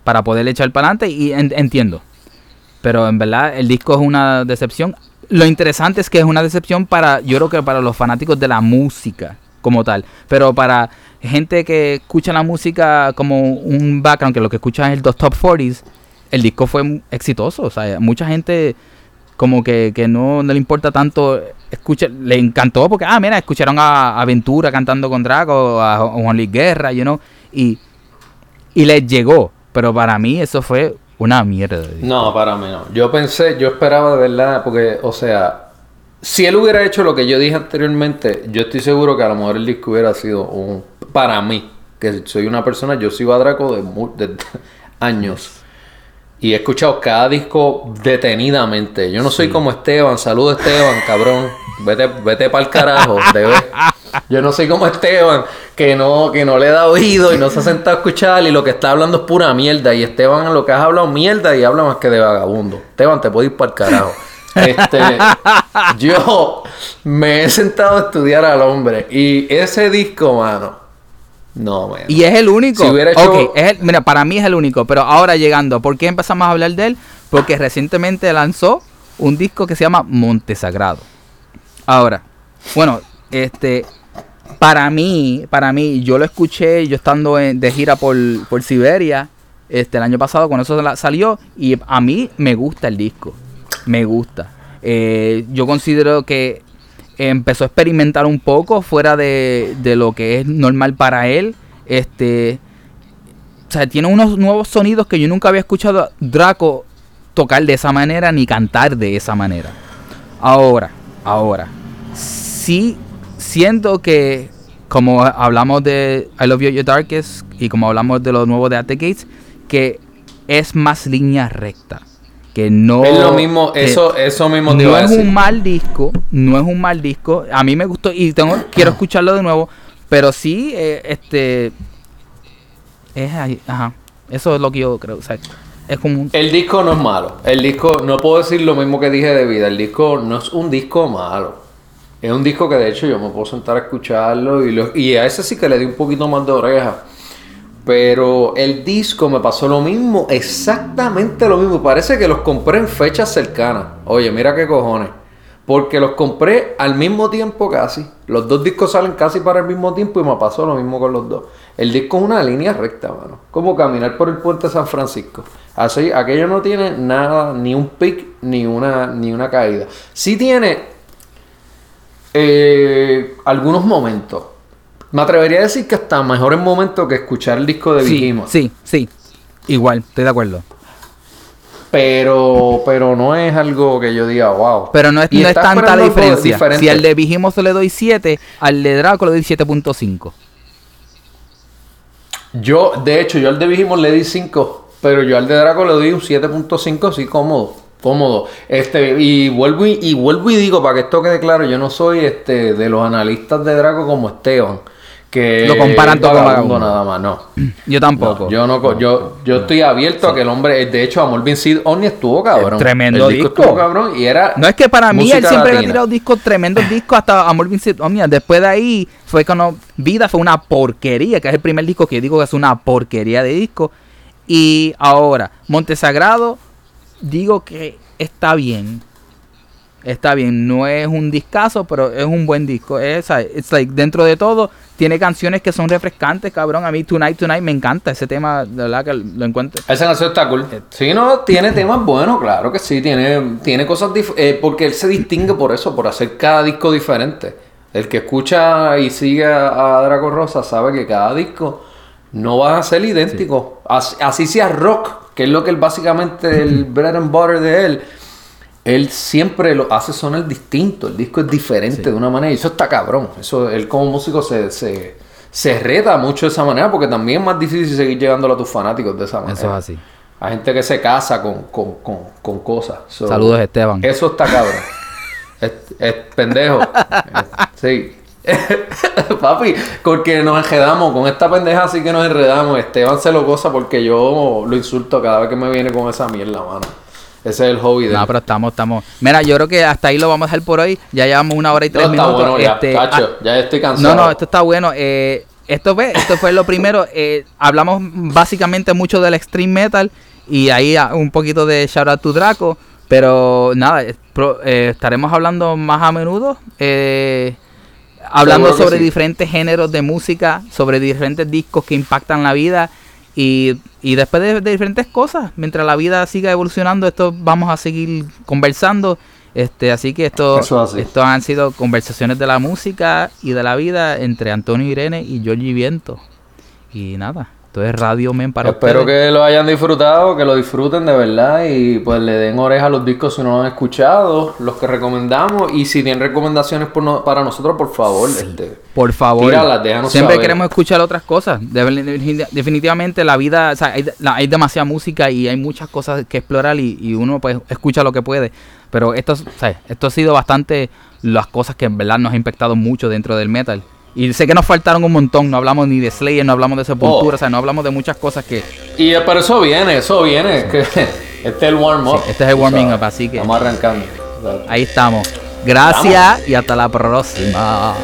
para poder echar para adelante y en- entiendo. Pero en verdad el disco es una decepción. Lo interesante es que es una decepción para, yo creo que para los fanáticos de la música como tal. Pero para gente que escucha la música como un background, que lo que escucha es los top 40s, el disco fue exitoso. O sea, mucha gente como que, que no, no le importa tanto, escucha, le encantó porque, ah, mira, escucharon a Aventura cantando con Draco, a Juan Luis Guerra, you know, y, y les llegó. Pero para mí eso fue una mierda. No, para mí no. Yo pensé, yo esperaba de verdad, porque, o sea, si él hubiera hecho lo que yo dije anteriormente, yo estoy seguro que a lo mejor el disco hubiera sido un. Para mí, que soy una persona, yo sigo a Draco de *laughs* años. Y he escuchado cada disco detenidamente. Yo no soy como Esteban. Saludo Esteban, cabrón. Vete, vete para el carajo. debe. Yo no soy como Esteban, que no, que no le da oído y no se ha sentado a escuchar y lo que está hablando es pura mierda. Y Esteban lo que has hablado mierda y habla más que de vagabundo. Esteban, te puedo ir para el carajo. Este, yo me he sentado a estudiar al hombre y ese disco, mano, no, man. Y es el único. Si hubiera hecho- Ok, es el- mira, para mí es el único. Pero ahora llegando, ¿por qué empezamos a hablar de él? Porque recientemente lanzó un disco que se llama Montesagrado. Ahora, bueno, este, para mí, para mí, yo lo escuché, yo estando en- de gira por, por Siberia, este, el año pasado, cuando eso salió, y a mí me gusta el disco, me gusta. Eh, yo considero que empezó a experimentar un poco fuera de, de lo que es normal para él. Este, o sea, tiene unos nuevos sonidos que yo nunca había escuchado a Draco tocar de esa manera ni cantar de esa manera. Ahora, ahora, sí siento que como hablamos de I Love You Your Darkest y como hablamos de lo nuevo de At Gates, que es más línea recta. Que no es lo mismo, que- eso, eso mismo te no iba a es decir. un mal disco, no es un mal disco. A mí me gustó y tengo, quiero escucharlo de nuevo, pero sí, eh, este, es ahí, ajá. Eso es lo que yo creo. O sea, es como un, El disco no es malo. El disco, no puedo decir lo mismo que dije de vida. El disco no es un disco malo. Es un disco que de hecho yo me puedo sentar a escucharlo y, lo- y a ese sí que le di un poquito más de oreja. Pero el disco me pasó lo mismo, exactamente lo mismo. Parece que los compré en fechas cercanas. Oye, mira qué cojones. Porque los compré al mismo tiempo casi. Los dos discos salen casi para el mismo tiempo y me pasó lo mismo con los dos. El disco es una línea recta, mano. Como caminar por el puente de San Francisco. Así, aquello no tiene nada, ni un pic, ni una, ni una caída. Sí tiene eh, algunos momentos. Me atrevería a decir que hasta mejores momentos que escuchar el disco de sí, Vigimos. sí, sí. Igual, estoy de acuerdo. Pero, pero no es algo que yo diga, wow. Pero no es, no es tanta la diferencia. Si al de Vigimos le doy 7, al de Draco le doy 7.5. Yo, de hecho, yo al de Vigimos le di 5, pero yo al de Draco le doy un 7.5, sí, cómodo. Cómodo. Este, y vuelvo y, y vuelvo y digo, para que esto quede claro, yo no soy este de los analistas de Draco como Esteban. Que Lo comparan todo con vagabundo nada más, no. *clears throat* Yo tampoco. No, yo no, yo, yo estoy abierto a que el hombre, de hecho, Amor Vincid Omni estuvo cabrón. Tremendo el disco. disco. estuvo cabrón y era. No es que para mí él siempre había latina. tirado discos, tremendos *clears throat* discos, hasta Amor Vincent Omnia. Después de ahí fue cuando Vida fue una porquería, que es el primer disco que yo digo que es una porquería de disco. Y ahora, Montesagrado, digo que está bien. Está bien, no es un discazo, pero es un buen disco. Es, it's like, dentro de todo, tiene canciones que son refrescantes, cabrón. A mí Tonight Tonight me encanta ese tema, de verdad que lo encuentro. Esa canción está cool. Sí, no, tiene temas buenos, claro que sí. Tiene, tiene cosas eh, porque él se distingue por eso, por hacer cada disco diferente. El que escucha y sigue a, a Draco Rosa sabe que cada disco no va a ser idéntico. Así, así sea rock, que es lo que él básicamente, el *laughs* bread and butter de él. Él siempre lo hace sonar distinto. El disco es diferente de una manera. Y eso está cabrón. Eso, él como músico se, se, se reta mucho de esa manera. Porque también es más difícil seguir llegándolo a tus fanáticos de esa manera. Eso es así. Hay gente que se casa con, con, con, con cosas. So, Saludos, Esteban. Eso está cabrón. *laughs* es, es pendejo. sí. *laughs* Papi, porque nos enredamos con esta pendeja, así que nos enredamos. Esteban se lo goza porque yo lo insulto cada vez que me viene con esa mierda, mano. Ese es el hobby de No, él. pero estamos, estamos. Mira, yo creo que hasta ahí lo vamos a dejar por hoy. Ya llevamos una hora y No, tres está minutos. bueno ya, Este, cacho, ah, ya estoy cansado. no, no, esto está bueno. Eh, esto, fue, esto fue lo primero. Eh, hablamos básicamente mucho del extreme metal y ahí ah, un poquito de shout out to Draco. Pero nada, eh, pro- eh, estaremos hablando más a menudo. eh, hablando sobre sí. diferentes géneros de música, sobre diferentes discos que impactan la vida. Y, y después de, de diferentes cosas, mientras la vida siga evolucionando, esto vamos a seguir conversando. Este, así que esto, esto han sido conversaciones de la música y de la vida entre Antonio Irene y Georgie Viento. Y nada, esto es Radio Men para Espero ustedes. que lo hayan disfrutado, que lo disfuten de verdad y pues le den oreja a los discos si no lo han escuchado, los que recomendamos y si tienen recomendaciones por no- para nosotros, por favor, este, Por favor, Tíralas, déjanos siempre saber. queremos escuchar otras cosas. De- definitivamente la vida, o sea, hay, demasiada música y hay muchas cosas que explorar y, y uno pues escucha lo que puede. Pero esto, es- o sea, esto ha sido bastante las cosas que en verdad nos ha impactado mucho dentro del metal. Y sé que nos faltaron un montón, no hablamos ni de Slayer, no hablamos de Sepultura, Oh. o sea, no hablamos de muchas cosas que... Y pero eso viene, eso viene. que *laughs* este es el warm-up. Sí, este es el warming up, así que- Estamos arrancando. Ahí estamos. Gracias y hasta la próxima.